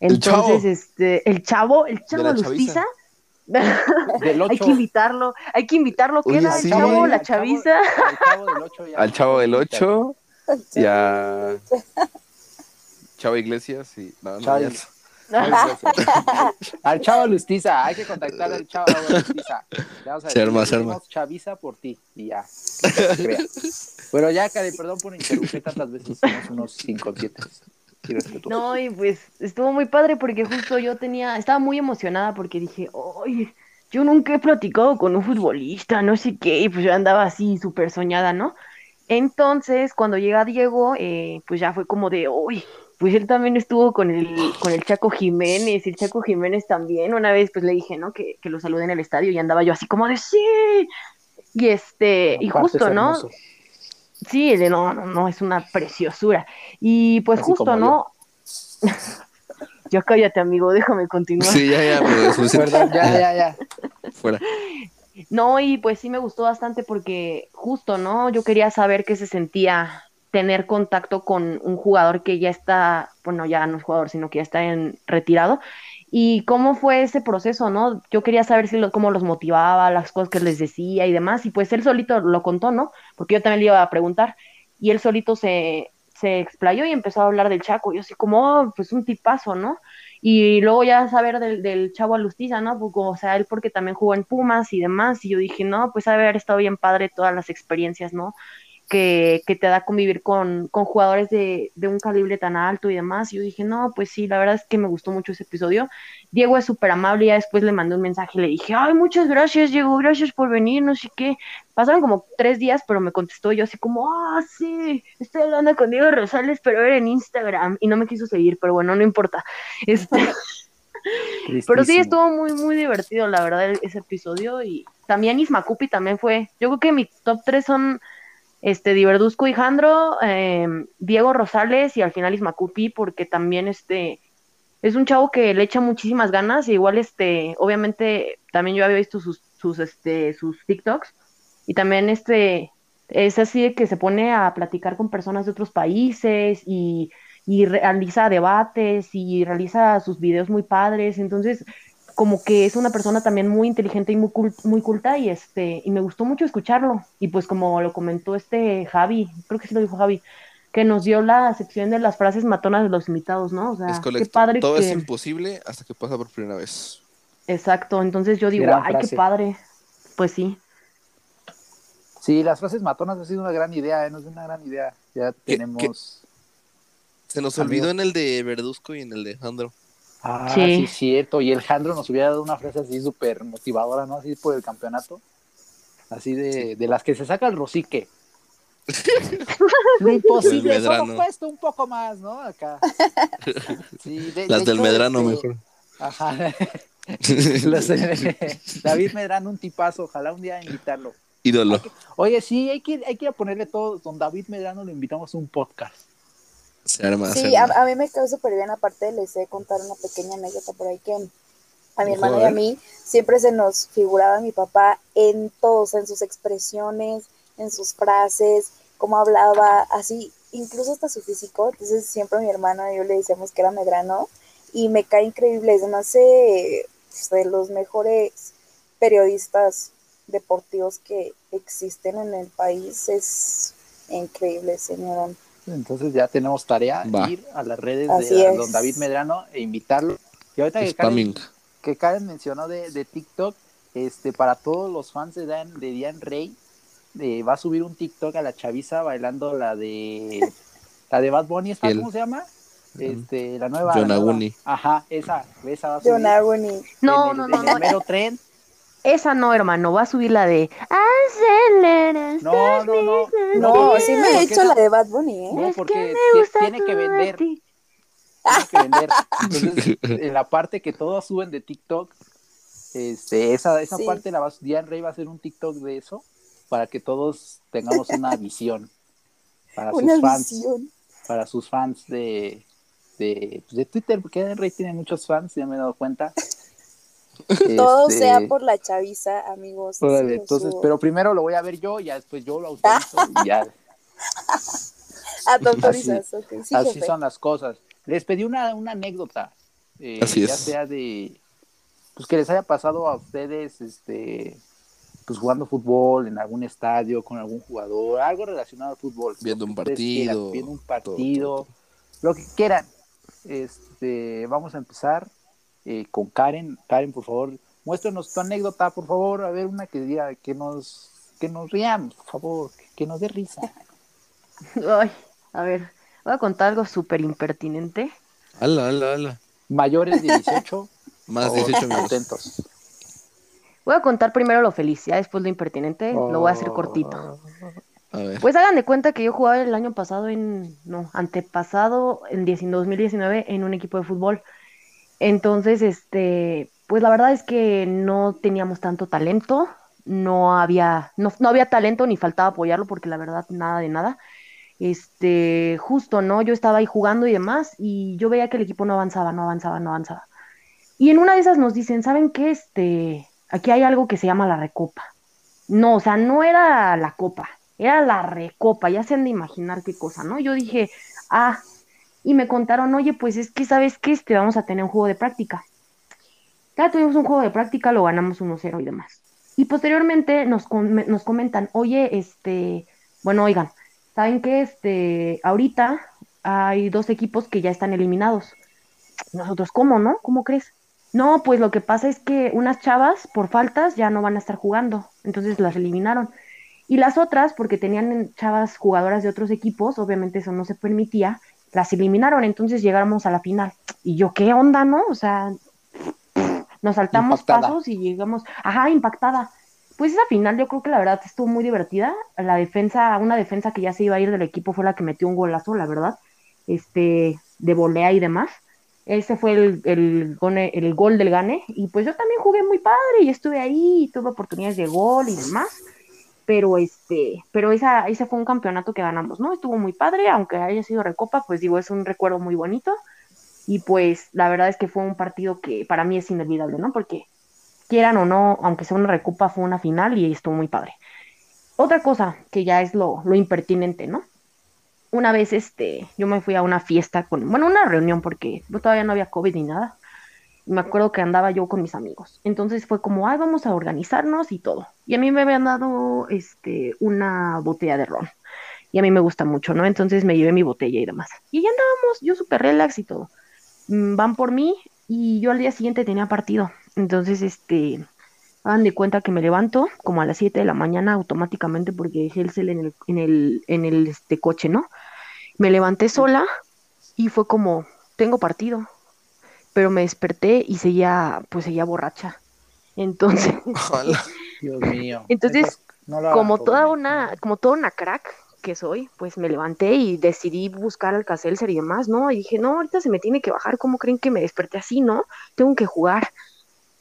El chavo. entonces, este, el chavo, el chavo Alustiza, Del 8. [laughs] hay que invitarlo, hay que invitarlo, Oye, queda sí. el chavo, la chaviza. al chavo del 8 ya. Al chavo del 8 y a Chavo Iglesias y. No, no, ya-. [laughs] Al chavo Lustiza, hay que contactar al chavo Lustiza. [laughs] Vamos a Se decir, arma, le se arma. decimos Chaviza por ti y ya. Pero ya, Karen, perdón por interrumpir tantas veces. Somos unos inconscientes. Y. No, y pues estuvo muy padre porque justo yo tenía, estaba muy emocionada porque dije, oye, yo nunca he platicado con un futbolista, no sé qué, y pues yo andaba así súper soñada, ¿no? Entonces, cuando llega Diego, eh, pues ya fue como de, uy, pues él también estuvo con el, con el Chaco Jiménez, y el Chaco Jiménez también, una vez pues le dije, ¿no? Que, que lo saludé en el estadio y andaba yo así como de, sí, y este, y justo, ¿no? hermoso. Sí, de no, no, no, es una preciosura. Y pues Así justo, ¿no? [laughs] Ya cállate, amigo, déjame continuar. Sí, ya, ya, pero es suficiente. Perdón, ya, ya, ya. [laughs] Fuera. No, y pues sí me gustó bastante porque justo, ¿no? Yo quería saber qué se sentía tener contacto con un jugador que ya está, bueno, ya no es jugador, sino que ya está en retirado. Y cómo fue ese proceso, ¿no? Yo quería saber si lo, cómo los motivaba, las cosas que les decía y demás. Y pues él solito lo contó, ¿no? Porque yo también le iba a preguntar. Y él solito se, se explayó y empezó a hablar del Chaco. Yo así como, oh, pues un tipazo, ¿no? Y luego ya saber del, del chavo Alustiza, ¿no? Pues, o sea, él porque también jugó en Pumas y demás. Y yo dije, no, pues haber estado bien padre todas las experiencias, ¿no? Que, que te da convivir con, con jugadores de, de un calibre tan alto y demás. Y yo dije, no, pues sí, la verdad es que me gustó mucho ese episodio. Diego es súper amable, ya después le mandé un mensaje y le dije, ay, muchas gracias, Diego, gracias por venir, no sé qué. Pasaron como tres días, pero me contestó yo así como, ah, sí, estoy hablando con Diego Rosales, pero era en Instagram. Y no me quiso seguir, pero bueno, no importa. [laughs] Este, Pero sí estuvo muy, muy divertido, la verdad, ese episodio. Y también Ismacupi también fue. Yo creo que mi top 3 son este Diverduzco y Jandro, em, Diego Rosales y al final Ismacupi, porque también este es un chavo que le echa muchísimas ganas. Y igual, este, obviamente, también yo había visto sus, sus, este, sus TikToks. Y también este es así de que se pone a platicar con personas de otros países y y realiza debates y realiza sus videos muy padres, entonces como que es una persona también muy inteligente y muy, cul- muy culta y este y me gustó mucho escucharlo y pues como lo comentó este Javi, creo que sí lo dijo Javi, que nos dio la sección de las frases matonas de los invitados, ¿no? O sea, es qué padre Todo que es imposible hasta que pasa por primera vez. exacto, entonces yo digo, Gran ay, frase. qué padre. Pues sí. Sí, las frases matonas ha sido una gran idea, ¿eh? No es una gran idea. Ya ¿Qué- tenemos. Se nos Amigo. olvidó en el de Verduzco y en el de Jandro. Ah, Sí. sí, cierto. Y el Jandro nos hubiera dado una frase así súper motivadora, ¿no? Así por el campeonato. Así de, de las que se saca el rosique. [laughs] Lo imposible, solo Medrano. cuesta un poco más, ¿no? Acá. Sí, de- Las de del hecho, Medrano este, mejor. Ajá. [laughs] Las de- David Medrano, un tipazo. Ojalá un día invitarlo. Ídolo. Oye, sí, hay que, hay que ir a ponerle todo. Don David Medrano lo invitamos a un podcast. Se arma, se Sí, a, arma. a mí me quedó súper bien. Aparte, les he contar una pequeña anécdota por ahí que a mi hermano y a mí siempre se nos figuraba mi papá en todos, en sus expresiones, en sus frases, cómo hablaba, así, incluso hasta su físico. Entonces, siempre a mi hermano y yo le decíamos que era Medrano y me cae increíble. Es más de los mejores periodistas deportivos que existen en el país. Es increíble, señor. Entonces ya tenemos tarea Va. ir a las redes Así de es. don David Medrano e invitarlo. Y ahorita que Karen, que Karen mencionó de, de TikTok, este, para todos los fans de, Dan, de Diane Rey, eh, va a subir un TikTok a la chaviza bailando la de la de Bad Bunny, ¿está? El- ¿cómo se llama? Este, la nueva. nueva. Ajá, esa, esa va a subir. No, en el, no, no, en el no. mero tren. Esa no, hermano, va a subir la de. No, no, no. No, sí me he hecho la de Bad Bunny, ¿eh? No, Es porque que me ti- gusta tiene que vender. tiene que vender. Entonces, [laughs] en la parte que todos suben de TikTok, este, esa, esa Sí. parte la va, Diane Rey va a hacer un TikTok de eso para que todos tengamos una [laughs] visión para Una sus fans, visión. para sus fans de, de, pues, de Twitter, porque Diane Rey tiene muchos fans, ya me he dado cuenta. [laughs] Todo Este, sea por la chaviza, amigos. órale, entonces, subo. pero primero lo voy a ver yo, ya después yo lo autorizo [laughs] y ya. Ah, autorizas. Sí, Así son las cosas. Les pedí una, una anécdota, eh, Así ya es. sea de, pues que les haya pasado a ustedes, este, pues jugando fútbol en algún estadio con algún jugador, algo relacionado al fútbol. Viendo un quieran, partido, viendo un todo, partido, todo, lo que quieran. Este, vamos a empezar eh, con Karen. Karen, por favor, muéstranos tu anécdota, por favor, a ver una que diga que nos, que nos riamos, por favor, que, que nos dé risa. [laughs] Ay, a ver, voy a contar algo súper impertinente. Ala, ala, ala. Mayores de 18, [laughs] Más por favor, 18 minutos. atentos. Voy a contar primero lo feliz, ya después lo impertinente, lo voy a hacer Oh. cortito. A ver. Pues hagan de cuenta que yo jugaba el año pasado en, no, antepasado, en 10 2019, en un equipo de fútbol. Entonces, este, pues la verdad es que no teníamos tanto talento, no había, no, no había talento ni faltaba apoyarlo porque la verdad nada de nada. Este, justo, ¿no? Yo estaba ahí jugando y demás y yo veía que el equipo no avanzaba, no avanzaba, no avanzaba. Y en una de esas nos dicen, ¿saben qué? Este, aquí hay algo que se llama la recopa. No, o sea, no era la copa, era la recopa, ya se han de imaginar qué cosa, ¿no? Yo dije, ah, y me contaron, oye, pues es que, ¿sabes qué? Este, vamos a tener un juego de práctica. Ya tuvimos un juego de práctica, lo ganamos 1-0 y demás. Y posteriormente nos, nos comentan, oye, este, bueno, oigan, ¿saben qué? Este, ahorita hay dos equipos que ya están eliminados. Nosotros, ¿cómo, no? ¿Cómo crees? No, pues lo que pasa es que unas chavas por faltas ya no van a estar jugando, entonces las eliminaron. Y las otras, porque tenían chavas jugadoras de otros equipos, obviamente eso no se permitía, las eliminaron, entonces llegamos a la final. Y yo, ¿qué onda, no? O sea, nos saltamos Impactada. pasos y llegamos, ajá, impactada. Pues esa final yo creo que la verdad estuvo muy divertida. La defensa, una defensa que ya se iba a ir del equipo fue la que metió un golazo, la verdad, este, de volea y demás. Ese fue el, el, el gol del gane. Y pues yo también jugué muy padre y estuve ahí y tuve oportunidades de gol y demás. Pero este, pero esa, ese fue un campeonato que ganamos, ¿no? Estuvo muy padre, aunque haya sido recopa, pues digo, es un recuerdo muy bonito. Y pues la verdad es que fue un partido que para mí es inolvidable, ¿no? Porque quieran o no, aunque sea una recopa, fue una final y estuvo muy padre. Otra cosa que ya es lo, lo impertinente, ¿no? Una vez, este, yo me fui a una fiesta con, bueno, una reunión porque todavía no había COVID ni nada. Me acuerdo que andaba yo con mis amigos. Entonces fue como, ay, vamos a organizarnos y todo. Y a mí me habían dado, este, una botella de ron. Y a mí me gusta mucho, ¿no? Entonces me llevé mi botella y demás. Y ya andábamos, yo súper relax y todo. Mm, Van por mí y yo al día siguiente tenía partido. Entonces, este, hagan de cuenta que me levanto como a las 7 de la mañana automáticamente porque dejé el cel en el, en el, en el este, coche, ¿no? Me levanté sola y fue como, tengo partido. Pero me desperté y seguía, pues seguía borracha. [laughs] Entonces, Ojalá. [laughs] Dios mío. Entonces, no como toda una, como toda una crack que soy, pues me levanté y decidí buscar al Caselser y demás, ¿no? Y dije, no, ahorita se me tiene que bajar, ¿cómo creen que me desperté así, no? Tengo que jugar.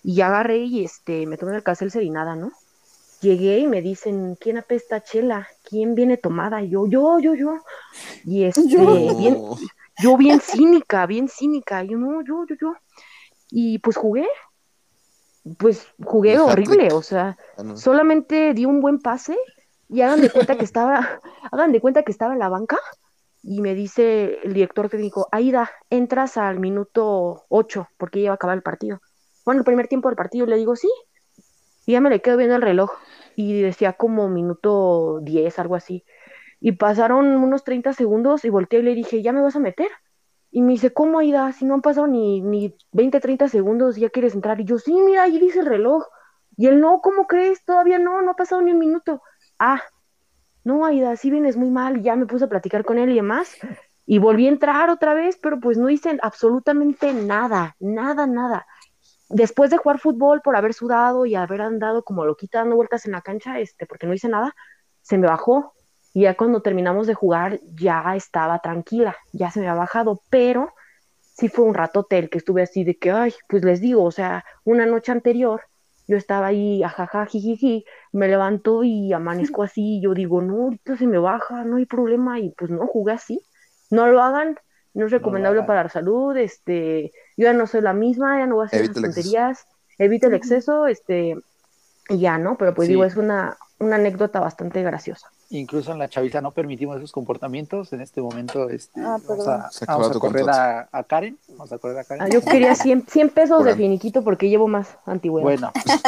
Y agarré y este, me tomé el Caselser y nada, ¿no? Llegué y me dicen, ¿quién apesta chela? ¿Quién viene tomada? Y yo, yo, yo, yo. Y [laughs] este, bien, No. Yo bien cínica, bien cínica. Y yo, no, yo, yo, yo. Y pues jugué. Pues jugué horrible, o sea, Ah, no. solamente di un buen pase y hagan de cuenta que estaba, [laughs] hagan de cuenta que estaba en la banca y me dice el director técnico, Aida, entras al minuto 8 porque ya iba a acabar el partido. Bueno, el primer tiempo del partido le digo, sí. Y ya me le quedo viendo el reloj y decía como minuto 10, algo así. Y pasaron unos 30 segundos y volteé y le dije, ¿ya me vas a meter? Y me dice, ¿cómo, Aida? Si no han pasado ni, ni 20, 30 segundos ya quieres entrar. Y yo, sí, mira, ahí dice el reloj. Y él, no, ¿cómo crees? Todavía no, no ha pasado ni un minuto. Ah, no, Aida, sí vienes muy mal. Y ya me puse a platicar con él y demás. Y volví a entrar otra vez, pero pues no hice absolutamente nada, nada, nada. Después de jugar fútbol, por haber sudado y haber andado como loquita dando vueltas en la cancha, este, porque no hice nada, se me bajó. Y ya cuando terminamos de jugar, ya estaba tranquila, ya se me había bajado, pero sí fue un ratote el que estuve así de que, ay, pues les digo, o sea, una noche anterior yo estaba ahí, ajaja, jijiji, me levanto y amanezco [laughs] así, y yo digo, no, ahorita se me baja, no hay problema, y pues no, jugué así. No lo hagan, no es recomendable para la salud, este, yo ya no soy la misma, ya no voy a hacer Evite esas el exceso. tonterías, evita el exceso, este, y ya, ¿no? Pero pues Sí. digo, es una, una anécdota bastante graciosa. Incluso en la chaviza no permitimos esos comportamientos. En este momento, este, Ah, vamos perdón. a, vamos a correr a, a Karen. Vamos a correr a Karen. Ah, yo quería 100, 100 pesos Por de finiquito porque llevo más antigüedad. Bueno, [laughs] pues,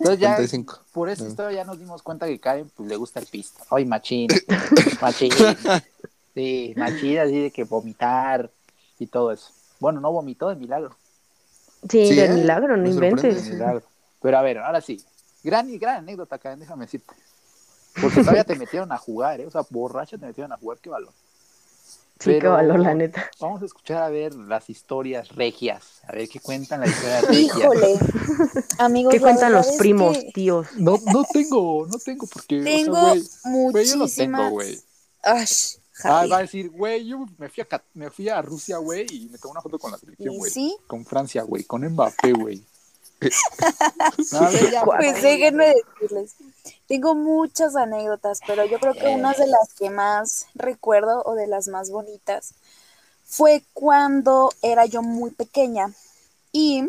entonces ya 35. por esta Mm. historia ya nos dimos cuenta que Karen pues, le gusta el pisto. Ay, machín. [laughs] Machín. Sí, machín, así de que vomitar y todo eso. Bueno, no vomitó de milagro. sí, Sí, de ¿eh? milagro, no Me inventes. de milagro. Pero a ver, ahora sí. Gran y gran anécdota, Karen, déjame decirte. Porque [laughs] todavía te metieron a jugar, ¿eh? O sea, borracha te metieron a jugar, qué valor. Sí, qué valor, la neta. Vamos a escuchar a ver las historias regias. A ver qué cuentan las historias [laughs] regias. Híjole, amigos. ¿Qué cuentan los primos, que tíos? No, no tengo, no tengo porque. o sea, Tengo güey, güey, yo no muchísimas. tengo, güey. Ash, Ah, va a decir, güey, yo me fui a, Cat- me fui a Rusia, güey, y me tomé una foto con la selección, ¿Y güey. sí? Con Francia, güey, con Mbappé, güey. [laughs] Pues déjenme decirles. Tengo muchas anécdotas, pero yo creo que una de las que más recuerdo o de las más bonitas fue cuando era yo muy pequeña y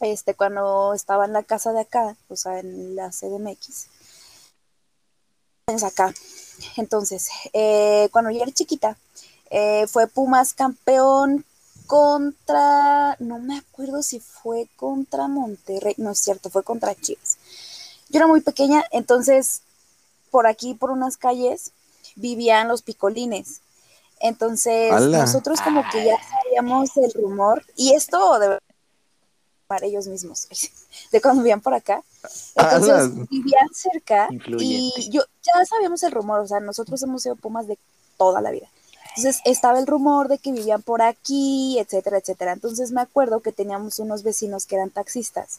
este cuando estaba en la casa de acá, o sea, en la CDMX. Es acá. Entonces, eh, cuando yo era chiquita, eh, fue Pumas campeón contra, no me acuerdo si fue contra Monterrey, no es cierto, fue contra Chivas. Yo era muy pequeña, entonces por aquí, por unas calles, vivían los picolines. Entonces, ¡Hala! nosotros como que ya sabíamos el rumor, y esto de para ellos mismos, [laughs] de cuando vivían por acá. Entonces, ¡Hala! vivían cerca y yo ya sabíamos el rumor, o sea, nosotros hemos sido Pumas de toda la vida. Entonces estaba el rumor de que vivían por aquí, etcétera, etcétera. Entonces me acuerdo que teníamos unos vecinos que eran taxistas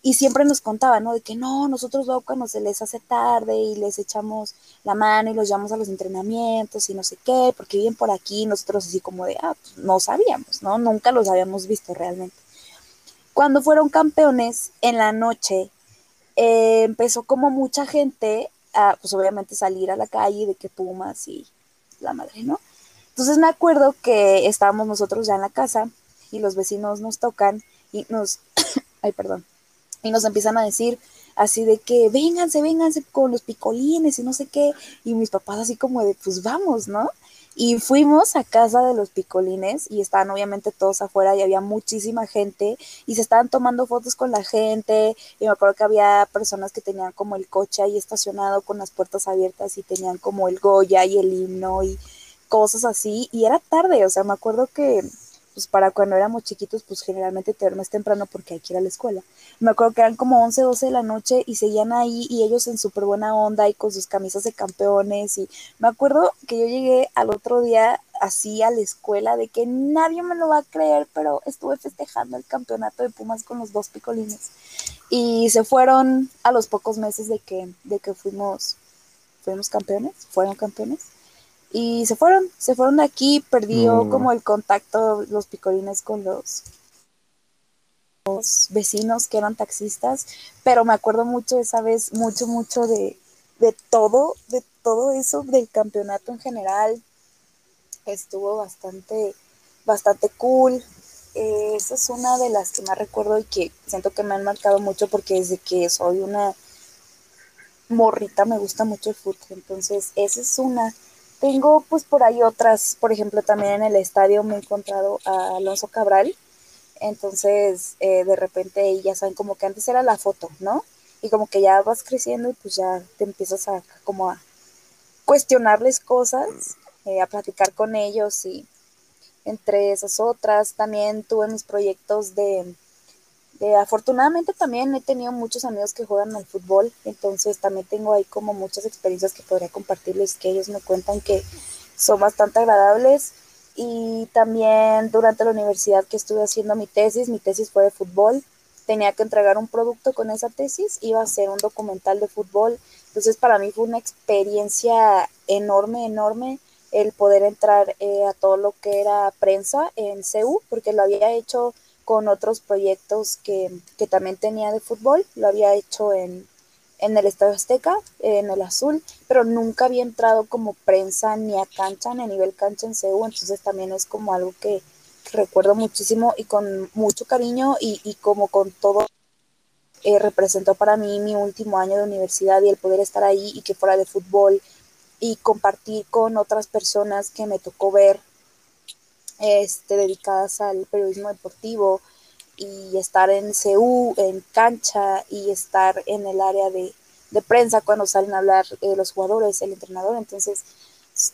y siempre nos contaban, ¿no? De que no, nosotros luego cuando se les hace tarde y les echamos la mano y los llevamos a los entrenamientos y no sé qué, porque viven por aquí, nosotros así como de, ah, pues no sabíamos, ¿no? Nunca los habíamos visto realmente. Cuando fueron campeones, en la noche, eh, empezó como mucha gente a, pues obviamente salir a la calle de que Pumas y la madre, ¿no? Entonces me acuerdo que estábamos nosotros ya en la casa y los vecinos nos tocan y nos, [coughs] ay, perdón, y nos empiezan a decir así de que vénganse, vénganse con los picolines y no sé qué, y mis papás así como de pues vamos, ¿no? Y fuimos a casa de los picolines y estaban obviamente todos afuera y había muchísima gente y se estaban tomando fotos con la gente y me acuerdo que había personas que tenían como el coche ahí estacionado con las puertas abiertas y tenían como el Goya y el himno y cosas así y era tarde, o sea, me acuerdo que pues para cuando éramos chiquitos, pues generalmente te duermes temprano porque hay que ir a la escuela. Me acuerdo que eran como 11, 12 de la noche y seguían ahí y ellos en súper buena onda y con sus camisas de campeones. Y me acuerdo que yo llegué al otro día así a la escuela de que nadie me lo va a creer, pero estuve festejando el campeonato de Pumas con los dos picolines. Y se fueron a los pocos meses de que, de que fuimos, fuimos campeones, fueron campeones y se fueron, se fueron de aquí, perdió como el contacto los picolines con los, los, vecinos que eran taxistas, pero me acuerdo mucho esa vez, mucho, mucho de, de todo, de todo eso, del campeonato en general, estuvo bastante, bastante cool. Eh, esa es una de las que más recuerdo y que siento que me han marcado mucho porque desde que soy una morrita me gusta mucho el fútbol. Entonces, esa es una. Tengo pues por ahí otras, por ejemplo, también en el estadio me he encontrado a Alonso Cabral, entonces eh, de repente ya saben como que antes era la foto, ¿no? Y como que ya vas creciendo y pues ya te empiezas a como a cuestionarles cosas, eh, a platicar con ellos y entre esas otras también tuve mis proyectos de eh, afortunadamente también he tenido muchos amigos que juegan al fútbol, entonces también tengo ahí como muchas experiencias que podría compartirles que ellos me cuentan que son bastante agradables. Y también durante la universidad que estuve haciendo mi tesis, mi tesis fue de fútbol, tenía que entregar un producto con esa tesis, iba a ser un documental de fútbol, entonces para mí fue una experiencia enorme, enorme el poder entrar eh, a todo lo que era prensa en CEU, porque lo había hecho con otros proyectos que, también tenía de fútbol. Lo había hecho en, en el Estadio Azteca, en el Azul, pero nunca había entrado como prensa ni a cancha, ni a nivel cancha en CEU, entonces también es como algo que recuerdo muchísimo y con mucho cariño y, y como con todo eh, representó para mí mi último año de universidad y el poder estar ahí y que fuera de fútbol y compartir con otras personas que me tocó ver este, dedicadas al periodismo deportivo y estar en CU, en cancha y estar en el área de, prensa cuando salen a hablar eh, los jugadores, el entrenador. Entonces,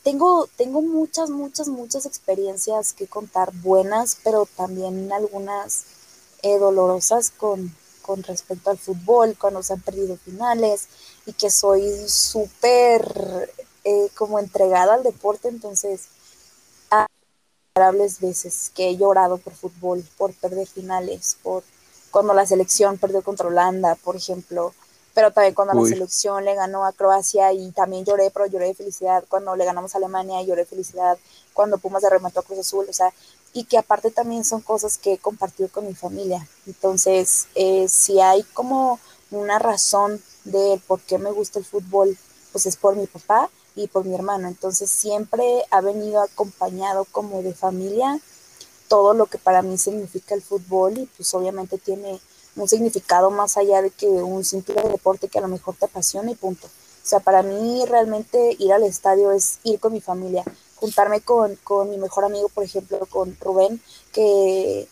tengo, tengo muchas, muchas, muchas experiencias que contar, buenas, pero también algunas eh, dolorosas con, con respecto al fútbol, cuando se han perdido finales y que soy súper eh, como entregada al deporte, entonces veces que he llorado por fútbol, por perder finales, por cuando la selección perdió contra Holanda, por ejemplo, pero también cuando la selección le ganó a Croacia y también lloré, pero lloré de felicidad, cuando le ganamos a Alemania lloré de felicidad, cuando Pumas se remató a Cruz Azul, o sea, y que aparte también son cosas que he compartido con mi familia. Entonces, eh, si hay como una razón de por qué me gusta el fútbol, pues es por mi papá y por mi hermano. Entonces siempre ha venido acompañado como de familia todo lo que para mí significa el fútbol y pues obviamente tiene un significado más allá de que un simple deporte que a lo mejor te apasiona y punto. O sea, para mí realmente ir al estadio es ir con mi familia, juntarme con, con mi mejor amigo, por ejemplo, con Rubén, que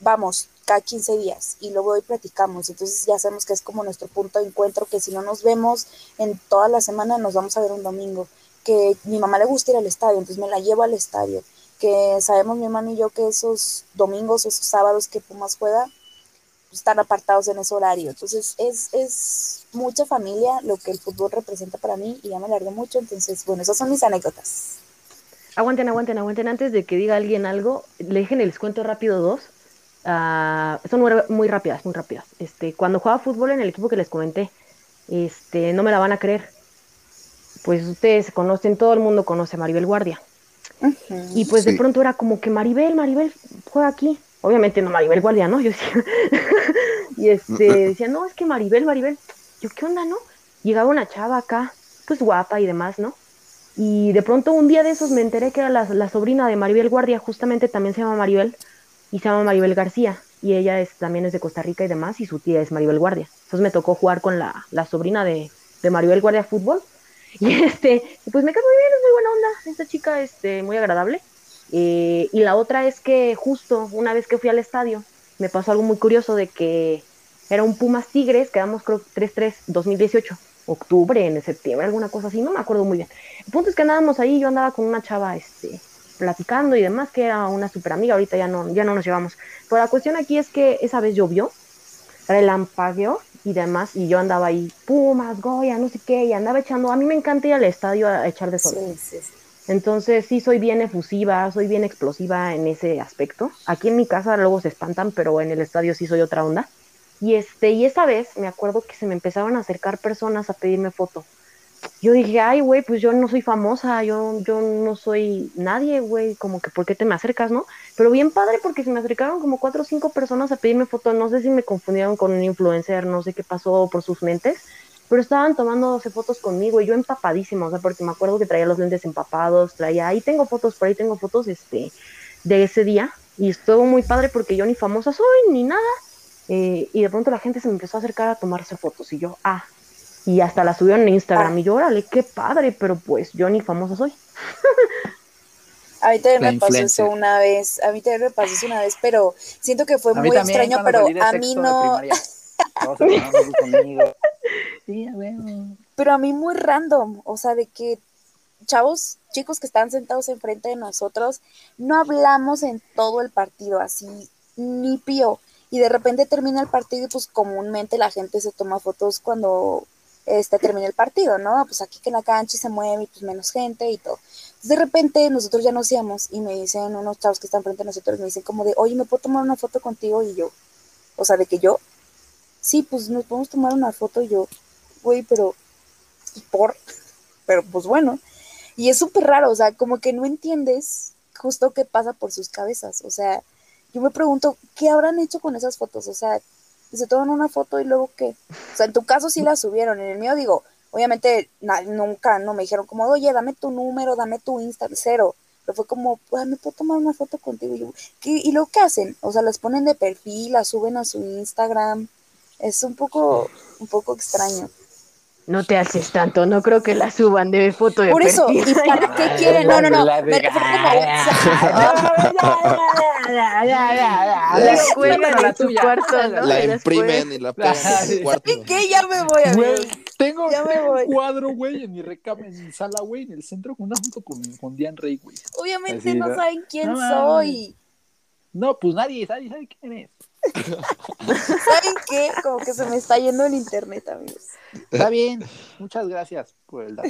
vamos, cada 15 días y luego hoy platicamos. Entonces ya sabemos que es como nuestro punto de encuentro, que si no nos vemos en toda la semana nos vamos a ver un domingo. Que mi mamá le gusta ir al estadio, entonces me la llevo al estadio. Que sabemos mi hermano y yo que esos domingos, esos sábados que Pumas juega, están apartados en ese horario. Entonces es, es mucha familia lo que el fútbol representa para mí y ya me largué mucho. Entonces, bueno, esas son mis anécdotas. aguanten, aguanten, aguanten. Antes de que diga alguien algo, le dejen el cuento rápido dos. Ah, son muy, muy rápidas, muy rápidas. Este, cuando jugaba fútbol en el equipo que les comenté, este, no me la van a creer. Pues ustedes conocen, todo el mundo conoce a Maribel Guardia. Y pues de pronto era como que Maribel, Maribel juega aquí. Obviamente no Maribel Guardia, ¿no? Yo decía, [laughs] y este, decía, no, es que Maribel, Maribel. Yo, ¿qué onda, no? Llegaba una chava acá, pues guapa y demás, ¿no? Y de pronto un día de esos me enteré que era la, la sobrina de Maribel Guardia, justamente también se llama Maribel, y se llama Maribel García, y ella es, también es de Costa Rica y demás, y su tía es Maribel Guardia. Entonces me tocó jugar con la, la sobrina de, de Maribel Guardia Fútbol, [laughs] y este, pues me quedó muy bien, es muy buena onda, esta chica, este, muy agradable. Eh, y la otra es que justo una vez que fui al estadio, me pasó algo muy curioso de que era un Pumas Tigres, quedamos creo 3-3, 2018, octubre, en septiembre, alguna cosa así, no me acuerdo muy bien. El punto es que andábamos ahí, yo andaba con una chava, este, platicando y demás, que era una super amiga, ahorita ya no, ya no nos llevamos. Pero la cuestión aquí es que esa vez llovió, relampagueó y demás, y yo andaba ahí, Pumas, Goya, no sé qué, y andaba echando, a mí me encanta ir al estadio a echar de sol. Sí, sí, sí. Entonces sí soy bien efusiva, soy bien explosiva en ese aspecto. Aquí en mi casa luego se espantan, pero en el estadio sí soy otra onda. Y este, y esa vez me acuerdo que se me empezaron a acercar personas a pedirme foto. Yo dije, ay, güey, pues yo no soy famosa, yo, yo no soy nadie, güey, como que ¿por qué te me acercas, no? Pero bien padre porque se me acercaron como cuatro o cinco personas a pedirme foto, no sé si me confundieron con un influencer, no sé qué pasó por sus mentes, pero estaban tomándose fotos conmigo y yo empapadísima, o sea, porque me acuerdo que traía los lentes empapados, traía, ahí tengo fotos, por ahí tengo fotos, este, de ese día, y estuvo muy padre porque yo ni famosa soy, ni nada, eh, y de pronto la gente se me empezó a acercar a tomarse fotos, y yo, ah, y hasta la subieron en Instagram, Ah. y yo, órale, qué padre, pero pues yo ni famosa soy. [laughs] A mí también La me pasó eso una vez, a mí también me pasó eso una vez, pero siento que fue muy extraño, pero a mí no. [laughs] Sí, pero a mí muy random, o sea, de que chavos, chicos que están sentados enfrente de nosotros, no hablamos en todo el partido, así, ni pío. Y de repente termina el partido y pues comúnmente la gente se toma fotos cuando este, termina el partido, ¿no? Pues aquí que la cancha se mueve y pues menos gente y todo. Entonces, de repente nosotros ya nos íbamos y me dicen unos chavos que están frente a nosotros, me dicen como de, oye, ¿me puedo tomar una foto contigo? Y yo, o sea, de que yo, sí, pues nos podemos tomar una foto y yo, güey, pero, ¿y por? [laughs] Pero pues bueno. Y es súper raro, o sea, como que no entiendes justo qué pasa por sus cabezas. O sea, yo me pregunto, ¿qué habrán hecho con esas fotos? O sea, se toman una foto y luego qué. O sea, en tu caso sí la subieron, en el mío digo, obviamente na- nunca, no me dijeron como, oye, dame tu número, dame tu Insta, cero. Pero fue como, "Ah, ¿me puedo tomar una foto contigo? Y, yo, ¿qué? ¿Y luego qué hacen? O sea, las ponen de perfil, las suben a su Instagram. Es un poco, un poco extraño. No te haces tanto, no creo que la suban de foto de Por eso, perfil. ¿y para qué quieren? No, no, no. Me refiero La cuelgan la imprimen y la pegan en su cuarto. ¿Y qué? Ya me voy a Güey, tengo un cuadro, güey, en mi recámara, en mi sala, güey, en el centro, con una foto con, con Diane Rey, güey. Obviamente Así, no ¿no? saben quién soy. No, pues nadie, nadie sabe quién eres. ¿Saben qué? Como que se me está yendo el internet, amigos. Está bien, muchas gracias por el dato.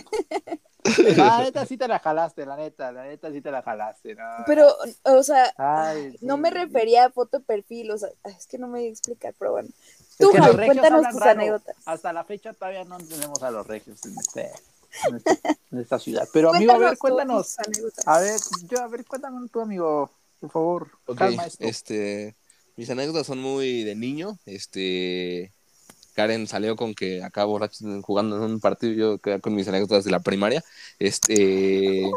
La neta sí te la jalaste, la neta, la neta sí te la jalaste. No, Pero, o sea, Ay, no me refería a foto de perfil, o sea, es que no me voy a explicar, pero bueno. Es Tú, que Javi, cuéntanos tus raro. anécdotas. Hasta la fecha todavía no tenemos a los regios en, este, en, este- en esta ciudad. Pero amigo, a ver, cuéntanos. A ver, yo, a ver, cuéntanos tú, amigo, por favor. Ok, Calma esto. este, mis anécdotas son muy de niño. Este, Karen salió con que borracho jugando en un partido, yo con mis anécdotas de la primaria. Este,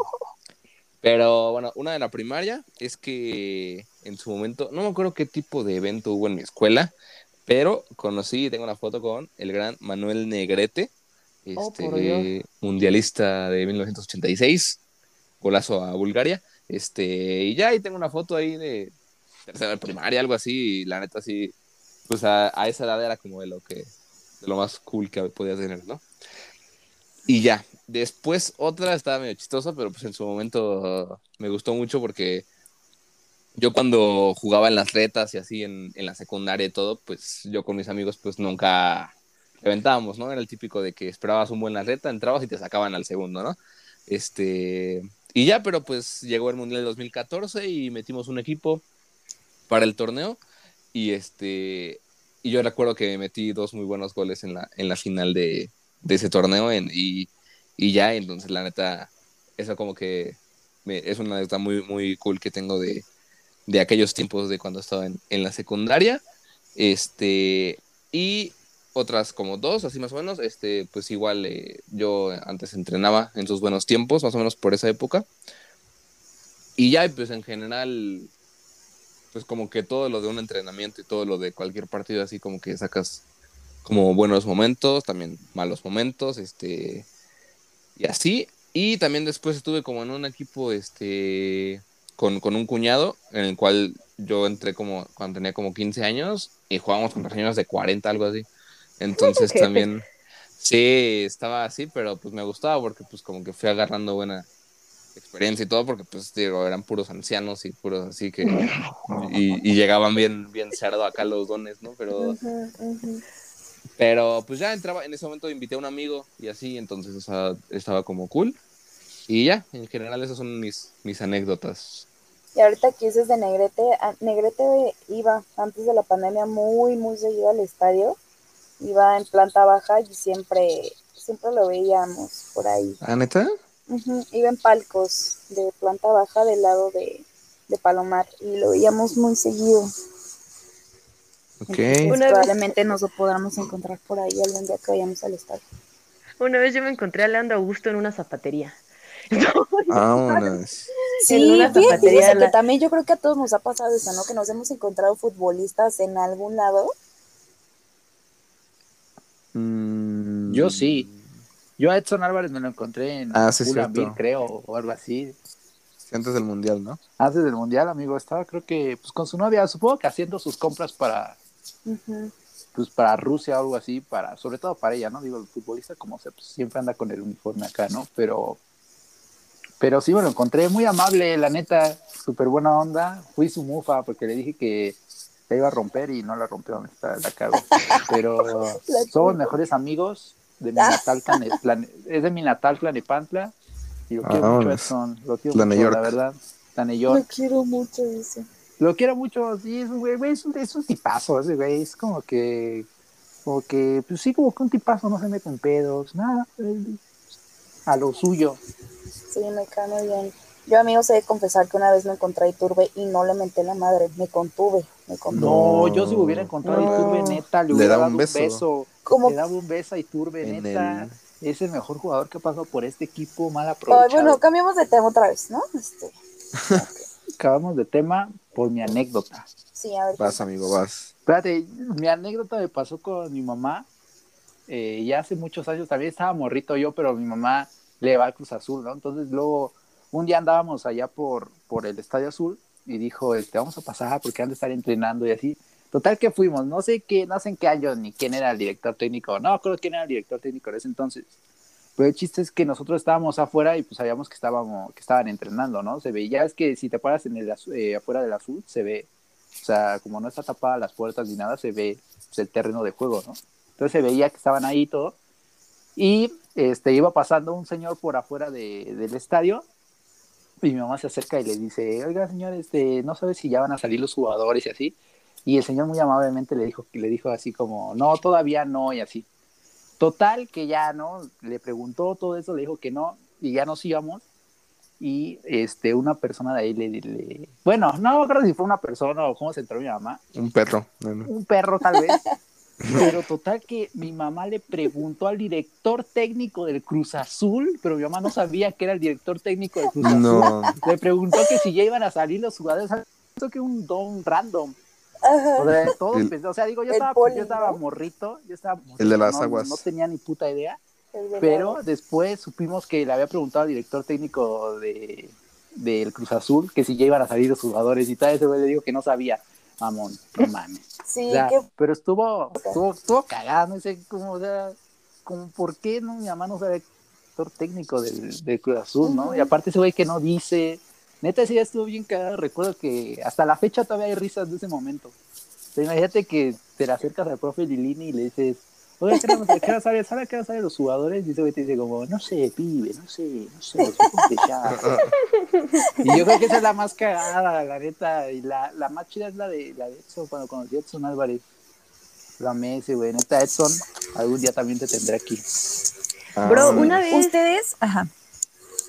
pero bueno, una de la primaria es que en su momento, no me acuerdo qué tipo de evento hubo en mi escuela, pero conocí y tengo una foto con el gran Manuel Negrete, Oh, este, mundialista de 1986, golazo a Bulgaria. Este, y ya ahí tengo una foto ahí de tercera de primaria, algo así, y la neta sí, pues a, a esa edad era como de lo que, de lo más cool que podías tener, ¿no? Y ya, después otra estaba medio chistosa, pero pues en su momento me gustó mucho porque yo cuando jugaba en las retas y así en, la secundaria y todo, pues yo con mis amigos pues nunca reventábamos, ¿no? Era el típico de que esperabas un buen la reta, entrabas y te sacaban al segundo, ¿no? Este, y ya, pero pues llegó el Mundial del 2014 y metimos un equipo para el torneo. Y este y yo recuerdo que metí dos muy buenos goles en la, en la final de, ese torneo y, y, ya, entonces la neta, eso como que es una anécdota muy, muy cool que tengo de, de aquellos tiempos de cuando estaba en, en la secundaria. Este, y otras como dos, así más o menos. Este, pues igual eh, yo antes entrenaba en sus buenos tiempos, más o menos por esa época. Y ya, pues en general, pues como que todo lo de un entrenamiento y todo lo de cualquier partido, así como que sacas como buenos momentos, también malos momentos, este, y así. Y también después estuve como en un equipo, este, con, con un cuñado, en el cual yo entré como cuando tenía como 15 años y jugábamos contra señores de 40, algo así. Entonces también, sí, estaba así, pero pues me gustaba porque pues como que fui agarrando buena experiencia y todo, porque pues digo, eran puros ancianos y puros así que, y, y llegaban bien, bien cerdo acá los dones, ¿no? Pero, pero pues ya entraba, en ese momento invité a un amigo y así, entonces, o sea, estaba como cool. Y ya, en general esas son mis, mis anécdotas. Y ahorita que dices de Negrete, Negrete iba antes de la pandemia muy, muy seguido al estadio iba en planta baja y siempre, siempre lo veíamos por ahí. ¿Ah, neta? Iba en palcos de planta baja del lado de, Palomar y lo veíamos muy seguido. Ok. probablemente nos lo podamos encontrar por ahí algún día que vayamos al estadio. Una vez yo me encontré a Leandro Augusto en una zapatería. [laughs] Vámonos. Sí, fíjate, que también yo creo que a todos nos ha pasado eso, ¿no? Que nos hemos encontrado futbolistas en algún lado Mm, yo sí. Yo a Edson Álvarez me lo encontré en ah, creo, o algo así. Antes del Mundial, ¿no? Antes del Mundial, amigo. Estaba, creo que, pues con su novia, supongo que haciendo sus compras para, pues para Rusia o algo así, para, sobre todo para ella, ¿no? Digo, el futbolista, como se, pues, siempre anda con el uniforme acá, ¿no? Pero, pero sí me lo encontré muy amable, la neta, súper buena onda. Fui su mufa porque le dije que iba a romper y no la rompió, está, la cago. [laughs] Pero somos mejores amigos de mi ah. natal, [laughs] es de mi natal Tlanepantla y lo quiero mucho, Edson, lo quiero mucho, la verdad. Lo quiero mucho ese. Lo quiero mucho, sí, es un güey, es un, es un tipazo ese güey, es como que, como que, pues sí, como que un tipazo no se mete en pedos, nada, a lo suyo. Sí, me cae bien. Yo, amigo, sé confesar que una vez me encontré a Iturbe y no le menté la madre, me contuve, me contuve. No, yo si hubiera encontrado a Iturbe, neta, le hubiera dado un beso. Le daba un beso a Iturbe, neta. Es el mejor jugador que ha pasado por este equipo, mal aprovechado. bueno, cambiamos de tema otra vez, ¿no? Este... [laughs] Acabamos de tema por mi anécdota. Sí, a ver. Vas, amigo, vas. Espérate, mi anécdota me pasó con mi mamá. Eh, ya hace muchos años, también estaba morrito yo, pero mi mamá le va al Cruz Azul, ¿no? Entonces luego un día andábamos allá por, por el Estadio Azul y dijo, este, vamos a pasar porque han de estar entrenando y así. Total que fuimos, no sé qué, no sé en qué año ni quién era el director técnico, no creo quién era el director técnico en ese entonces. Pero el chiste es que nosotros estábamos afuera y pues sabíamos que estábamos, que estaban entrenando, ¿no? Se veía, es que si te paras en el eh, afuera del azul, se ve, o sea, como no está tapada las puertas ni nada, se ve pues, el terreno de juego, ¿no? Entonces se veía que estaban ahí todo. Y este iba pasando un señor por afuera de, del estadio y mi mamá se acerca y le dice, oiga, señor, este, no sabe si ya van a salir los jugadores y así. Y el señor muy amablemente le dijo, le dijo así como, no, todavía no, y así. Total, que ya, ¿no? Le preguntó todo eso, le dijo que no, y ya nos íbamos. Y este, una persona de ahí le, le bueno, no creo si fue una persona o cómo se entró mi mamá. Un perro. Un perro, tal vez. [laughs] Pero total que mi mamá le preguntó al director técnico del Cruz Azul, pero mi mamá no sabía que era el director técnico del Cruz Azul. Le preguntó que si ya iban a salir los jugadores, esto que un don random. O sea, todo o sea, digo, yo estaba, yo estaba morrito, yo estaba el de las no, aguas. No tenía ni puta idea. Pero después supimos que le había preguntado al director técnico de del Cruz Azul que si ya iban a salir los jugadores y tal, ese güey le dijo que no sabía mamón, no mames. [laughs] Sí, pero estuvo, estuvo, estuvo cagado, no sé cómo, o sea, como por qué no, mi mamá no sabe el director técnico del, del Cruz Azul, ¿no? Y aparte ese güey que no dice, neta sí ya estuvo bien cagado, recuerdo que hasta la fecha todavía hay risas de ese momento. imagínate que te le acercas al profe Lilini y le dices, Oye, ¿qué hora- sale? ¿Sabe a qué hora salen los jugadores? Y ese güey te dice como, no sé, pibe, no sé, no sé, supongo que ya. Y yo creo que esa es la más cagada, la neta. Y la, la más chida es la de, la de Edson, cuando conocí a Edson Álvarez. Lo amé ese güey. Neta, Edson, algún día también te tendré aquí. Bro, Ah, una vez, Ustedes, ajá.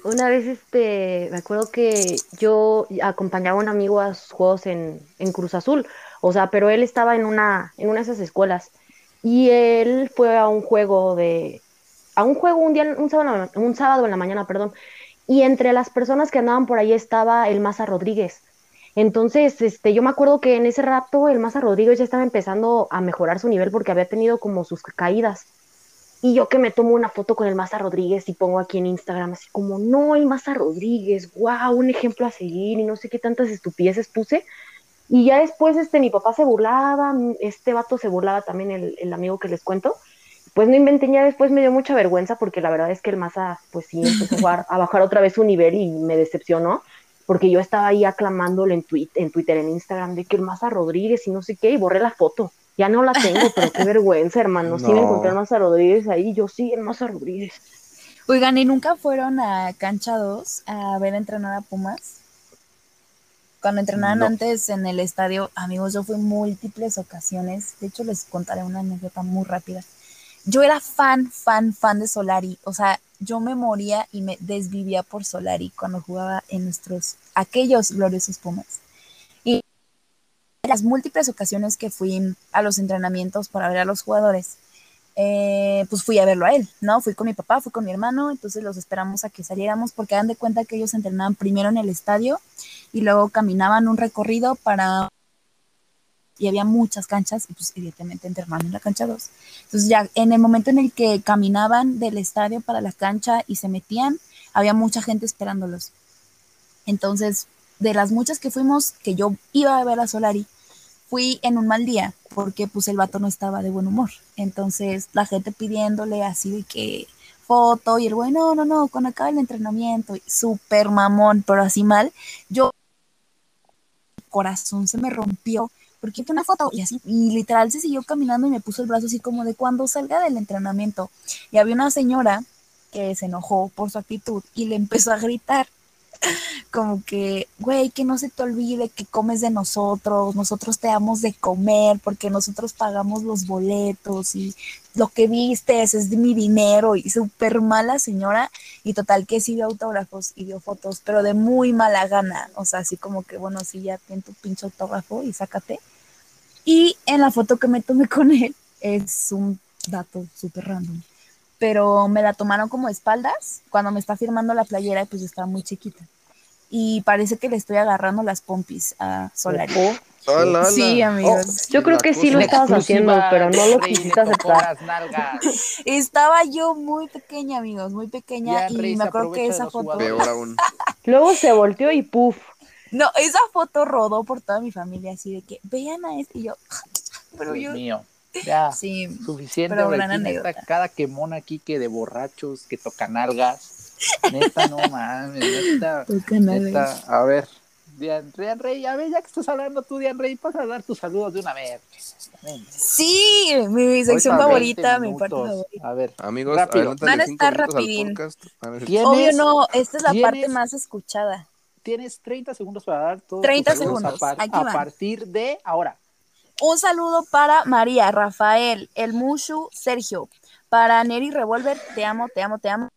Una vez, este, me acuerdo que yo acompañaba a un amigo a sus juegos en, en Cruz Azul, o sea, pero él estaba en una, en una de esas escuelas y él fue a un juego de, a un juego un día, un sábado, un sábado en la mañana, perdón, y entre las personas que andaban por ahí estaba el Maza Rodríguez. Entonces, este, yo me acuerdo que en ese rato el Maza Rodríguez ya estaba empezando a mejorar su nivel porque había tenido como sus caídas. Y yo que me tomo una foto con el Maza Rodríguez y pongo aquí en Instagram así como, no, el Maza Rodríguez, wow, un ejemplo a seguir y no sé qué tantas estupideces puse. Y ya después este, mi papá se burlaba, este vato se burlaba también, el, el amigo que les cuento. Pues no inventé, ya después me dio mucha vergüenza porque la verdad es que el Maza, pues sí, empezó a, a bajar otra vez su nivel y me decepcionó porque yo estaba ahí aclamándolo en, tweet, en Twitter, en Instagram, de que el Maza Rodríguez y no sé qué, y borré la foto. Ya no la tengo, pero qué [laughs] vergüenza, hermano. Sí me encontré el Maza Rodríguez ahí, yo sí, el Maza Rodríguez. Oigan, ¿y nunca fueron a Cancha 2 a ver entrenar a Pumas? Cuando entrenaban No. antes en el estadio, amigos, yo fui múltiples ocasiones. De hecho, les contaré una anécdota muy rápida. Yo era fan, fan, fan de Solari. O sea, yo me moría y me desvivía por Solari cuando jugaba en nuestros, aquellos gloriosos Pumas. Las múltiples ocasiones que fui a los entrenamientos para ver a los jugadores, eh, pues fui a verlo a él, ¿no? Fui con mi papá, fui con mi hermano, entonces los esperamos a que saliéramos porque dan de cuenta que ellos entrenaban primero en el estadio y luego caminaban un recorrido para... Y había muchas canchas y pues evidentemente entrenaban en la cancha 2. Entonces ya en el momento en el que caminaban del estadio para la cancha y se metían, había mucha gente esperándolos. Entonces, de las muchas que fuimos, que yo iba a ver a Solari, fui en un mal día porque pues el vato no estaba de buen humor. Entonces la gente pidiéndole así de que foto y el güey, no, no, no, cuando acabe el entrenamiento, súper mamón, pero así mal, yo, el corazón se me rompió porque una foto y así, y literal se siguió caminando y me puso el brazo así como de cuando salga del entrenamiento. Y había una señora que se enojó por su actitud y le empezó a gritar [laughs] como que, güey, que no se te olvide que comes de nosotros, nosotros te damos de comer porque nosotros pagamos los boletos y lo que viste es de mi dinero y súper mala señora y total que sí dio autógrafos y dio fotos, pero de muy mala gana, o sea, así como que, bueno, sí, ya ten tu pinche autógrafo y sácate. Y en la foto que me tomé [laughs] con él es un dato súper random pero me la tomaron como espaldas cuando me está firmando la playera, pues yo estaba muy chiquita. Y parece que le estoy agarrando las pompis a Solari. Sí, amigos. Oh, Yo creo que sí lo estabas haciendo, pero no lo quisiste aceptar. [laughs] Estaba yo muy pequeña, amigos, muy pequeña. Ya, y me acuerdo que esa foto. jugadores. [laughs] Peor aún. Luego se volteó y puf. No, esa foto rodó por toda mi familia, así de que vean a este. Y yo, [laughs] pero Dios yo. mío. Ya, [laughs] Sí, suficiente. pero anécdota. cada quemón aquí que de borrachos, que tocan algas. Neta, no [laughs] mames, neta. neta. A ver, Dian, Dian Rey, a ver, ya que estás hablando tú, Dian Rey, pasa a dar tus saludos de una vez. Sí, mi sección favorita, 20 mi parte favorita. A ver, Amigos, Rápido. Van a estar rapidín. Obvio ¿Tienes- no, esta es la tienes- parte más escuchada. tienes 30 segundos para dar todos 30 tus saludos segundos, A, par- aquí a van. partir de ahora. Un saludo para María, Rafael, el Mushu, Sergio. Para Neri Revolver, te amo, te amo, te amo.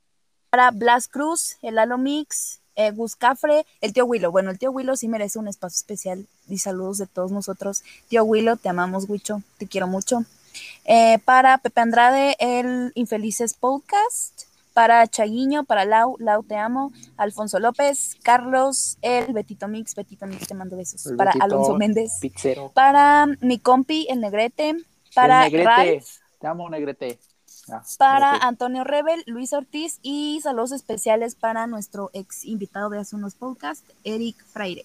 Para Blas Cruz, el Alo Mix, eh, Gus Cafre, el tío Willow. Bueno, el tío Willow sí merece un espacio especial y saludos de todos nosotros. Tío Willow, te amamos, Huicho, te quiero mucho. Eh, para Pepe Andrade, el Infelices Podcast. Para Chaguiño, para Lau, Lau te amo. Alfonso López, Carlos, el Betito Mix, Betito Mix, te mando besos. El para Betito Alonso Méndez Pizzero. para mi compi, el Negrete, para El negrete. Ralph, Te amo, Negrete. Ah, para Negrete. Antonio Rebel, Luis Ortiz y saludos especiales para nuestro ex invitado de hace unos podcasts, Eric Freire.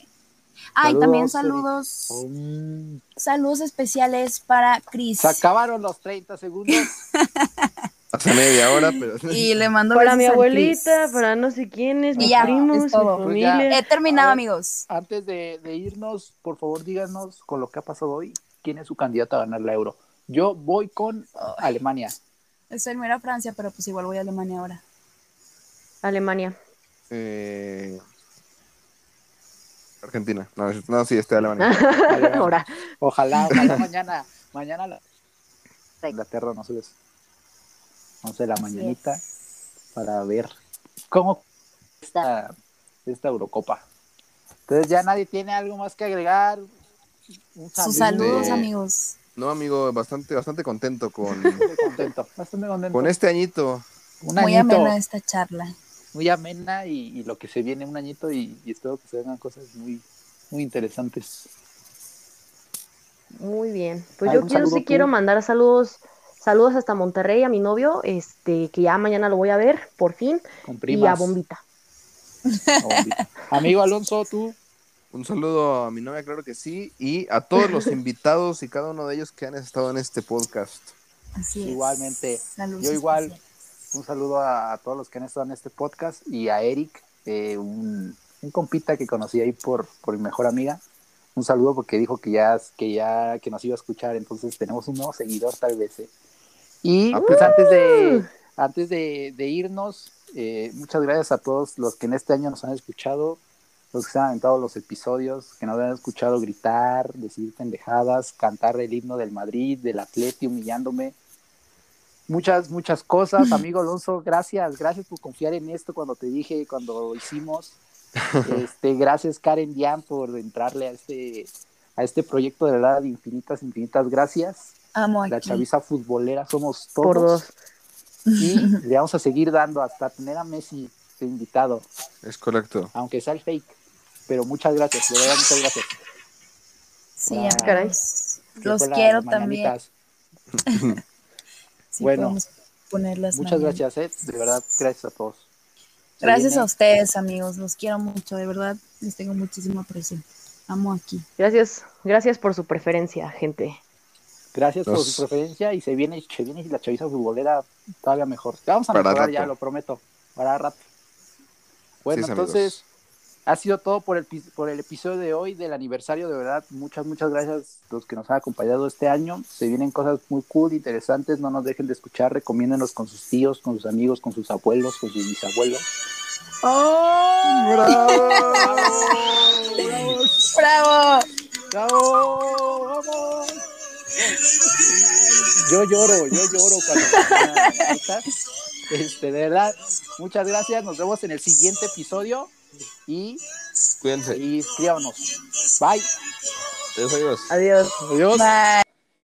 Ah, y también Saludos, saludos, saludos especiales para Chris. Se acabaron los 30 segundos. [laughs] hace media hora, [laughs] pero. Y le mando Para mi abuelita, Chris. para no sé quiénes, mis ya, primos, es mi. Pues ya. familia. He terminado, ver. amigos. Antes de, de irnos, por favor, díganos con lo que ha pasado hoy, quién es su candidato a ganar la euro. Yo voy con Alemania. Estoy en a Francia, pero pues igual voy a Alemania ahora. Alemania. Eh, Argentina. No, no, sí, estoy Alemania. [laughs] Ahora. Ojalá, ojalá [laughs] mañana, mañana la Inglaterra nos subes 11 de la Así mañanita para ver cómo está esta Eurocopa. Entonces ya nadie tiene algo más que agregar. Un Sus saludo. saludos, de- amigos. No, amigo, bastante, bastante contento con, [laughs] Bastante contento, bastante contento. con este añito. un Muy añito, amena esta charla. muy amena y, y lo que se viene un añito y, y espero que se vengan cosas muy, muy interesantes. Muy bien. Pues ¿Algún yo quiero, saludo sí tú? quiero mandar saludos, saludos hasta Monterrey a mi novio, este, que ya mañana lo voy a ver, por fin, Con y a primas. Bombita. a Bombita. [laughs] Amigo Alonso, tú. Un saludo a mi novia, claro que sí, y a todos los [laughs] invitados y cada uno de ellos que han estado en este podcast. Así es. Igualmente. Saludos Yo igual. especiales. Un saludo a, a todos los que han estado en este podcast y a Eric, eh, un, un compita que conocí ahí por, por mi mejor amiga. Un saludo porque dijo que ya, que ya que nos iba a escuchar, entonces tenemos un nuevo seguidor tal vez. eh. Y Ah, pues antes de, antes de, de irnos, eh, muchas gracias a todos los que en este año nos han escuchado, los que se han aventado los episodios, que nos han escuchado gritar, decir pendejadas, cantar el himno del Madrid, del Atleti, humillándome muchas, muchas cosas. [laughs] Amigo Alonso, gracias, gracias por confiar en esto cuando te dije, cuando lo hicimos. Este, gracias Karen Dian por entrarle a este, a este proyecto de verdad, infinitas, infinitas gracias. Amo La aquí. chaviza futbolera somos todos. Por dos. Y le vamos a seguir dando hasta tener a Messi de invitado, Es correcto. aunque sea el fake. Pero muchas gracias, de verdad, muchas gracias. Sí, Ah, caray. Los la- quiero también. [laughs] Sí, Bueno, podemos poner las Muchas mañanas. gracias, eh, de verdad, gracias a todos. Se Gracias viene- a ustedes, amigos. Los quiero mucho, de verdad. Les tengo muchísimo aprecio. Amo aquí. Gracias, gracias por su preferencia, gente. Gracias por su preferencia y se viene, se viene la chaviza futbolera todavía mejor. Te vamos a Para mejorar rato. ya, lo prometo. Para rato. Bueno, Sí, entonces amigos. ha sido todo por el, por el episodio de hoy del aniversario. De verdad, muchas, muchas gracias a los que nos han acompañado este año. Se vienen cosas muy cool, interesantes. No nos dejen de escuchar. Recomiéndenos con sus tíos, con sus amigos, con sus abuelos, con sus bisabuelos. ¡Bravo! ¡Bravo! ¡Vamos! Yo lloro, yo lloro cuando. Este, de verdad, muchas gracias. Nos vemos en el siguiente episodio y, Cuídense. y escríbanos. Bye. Adiós. Adiós. Adiós. Bye.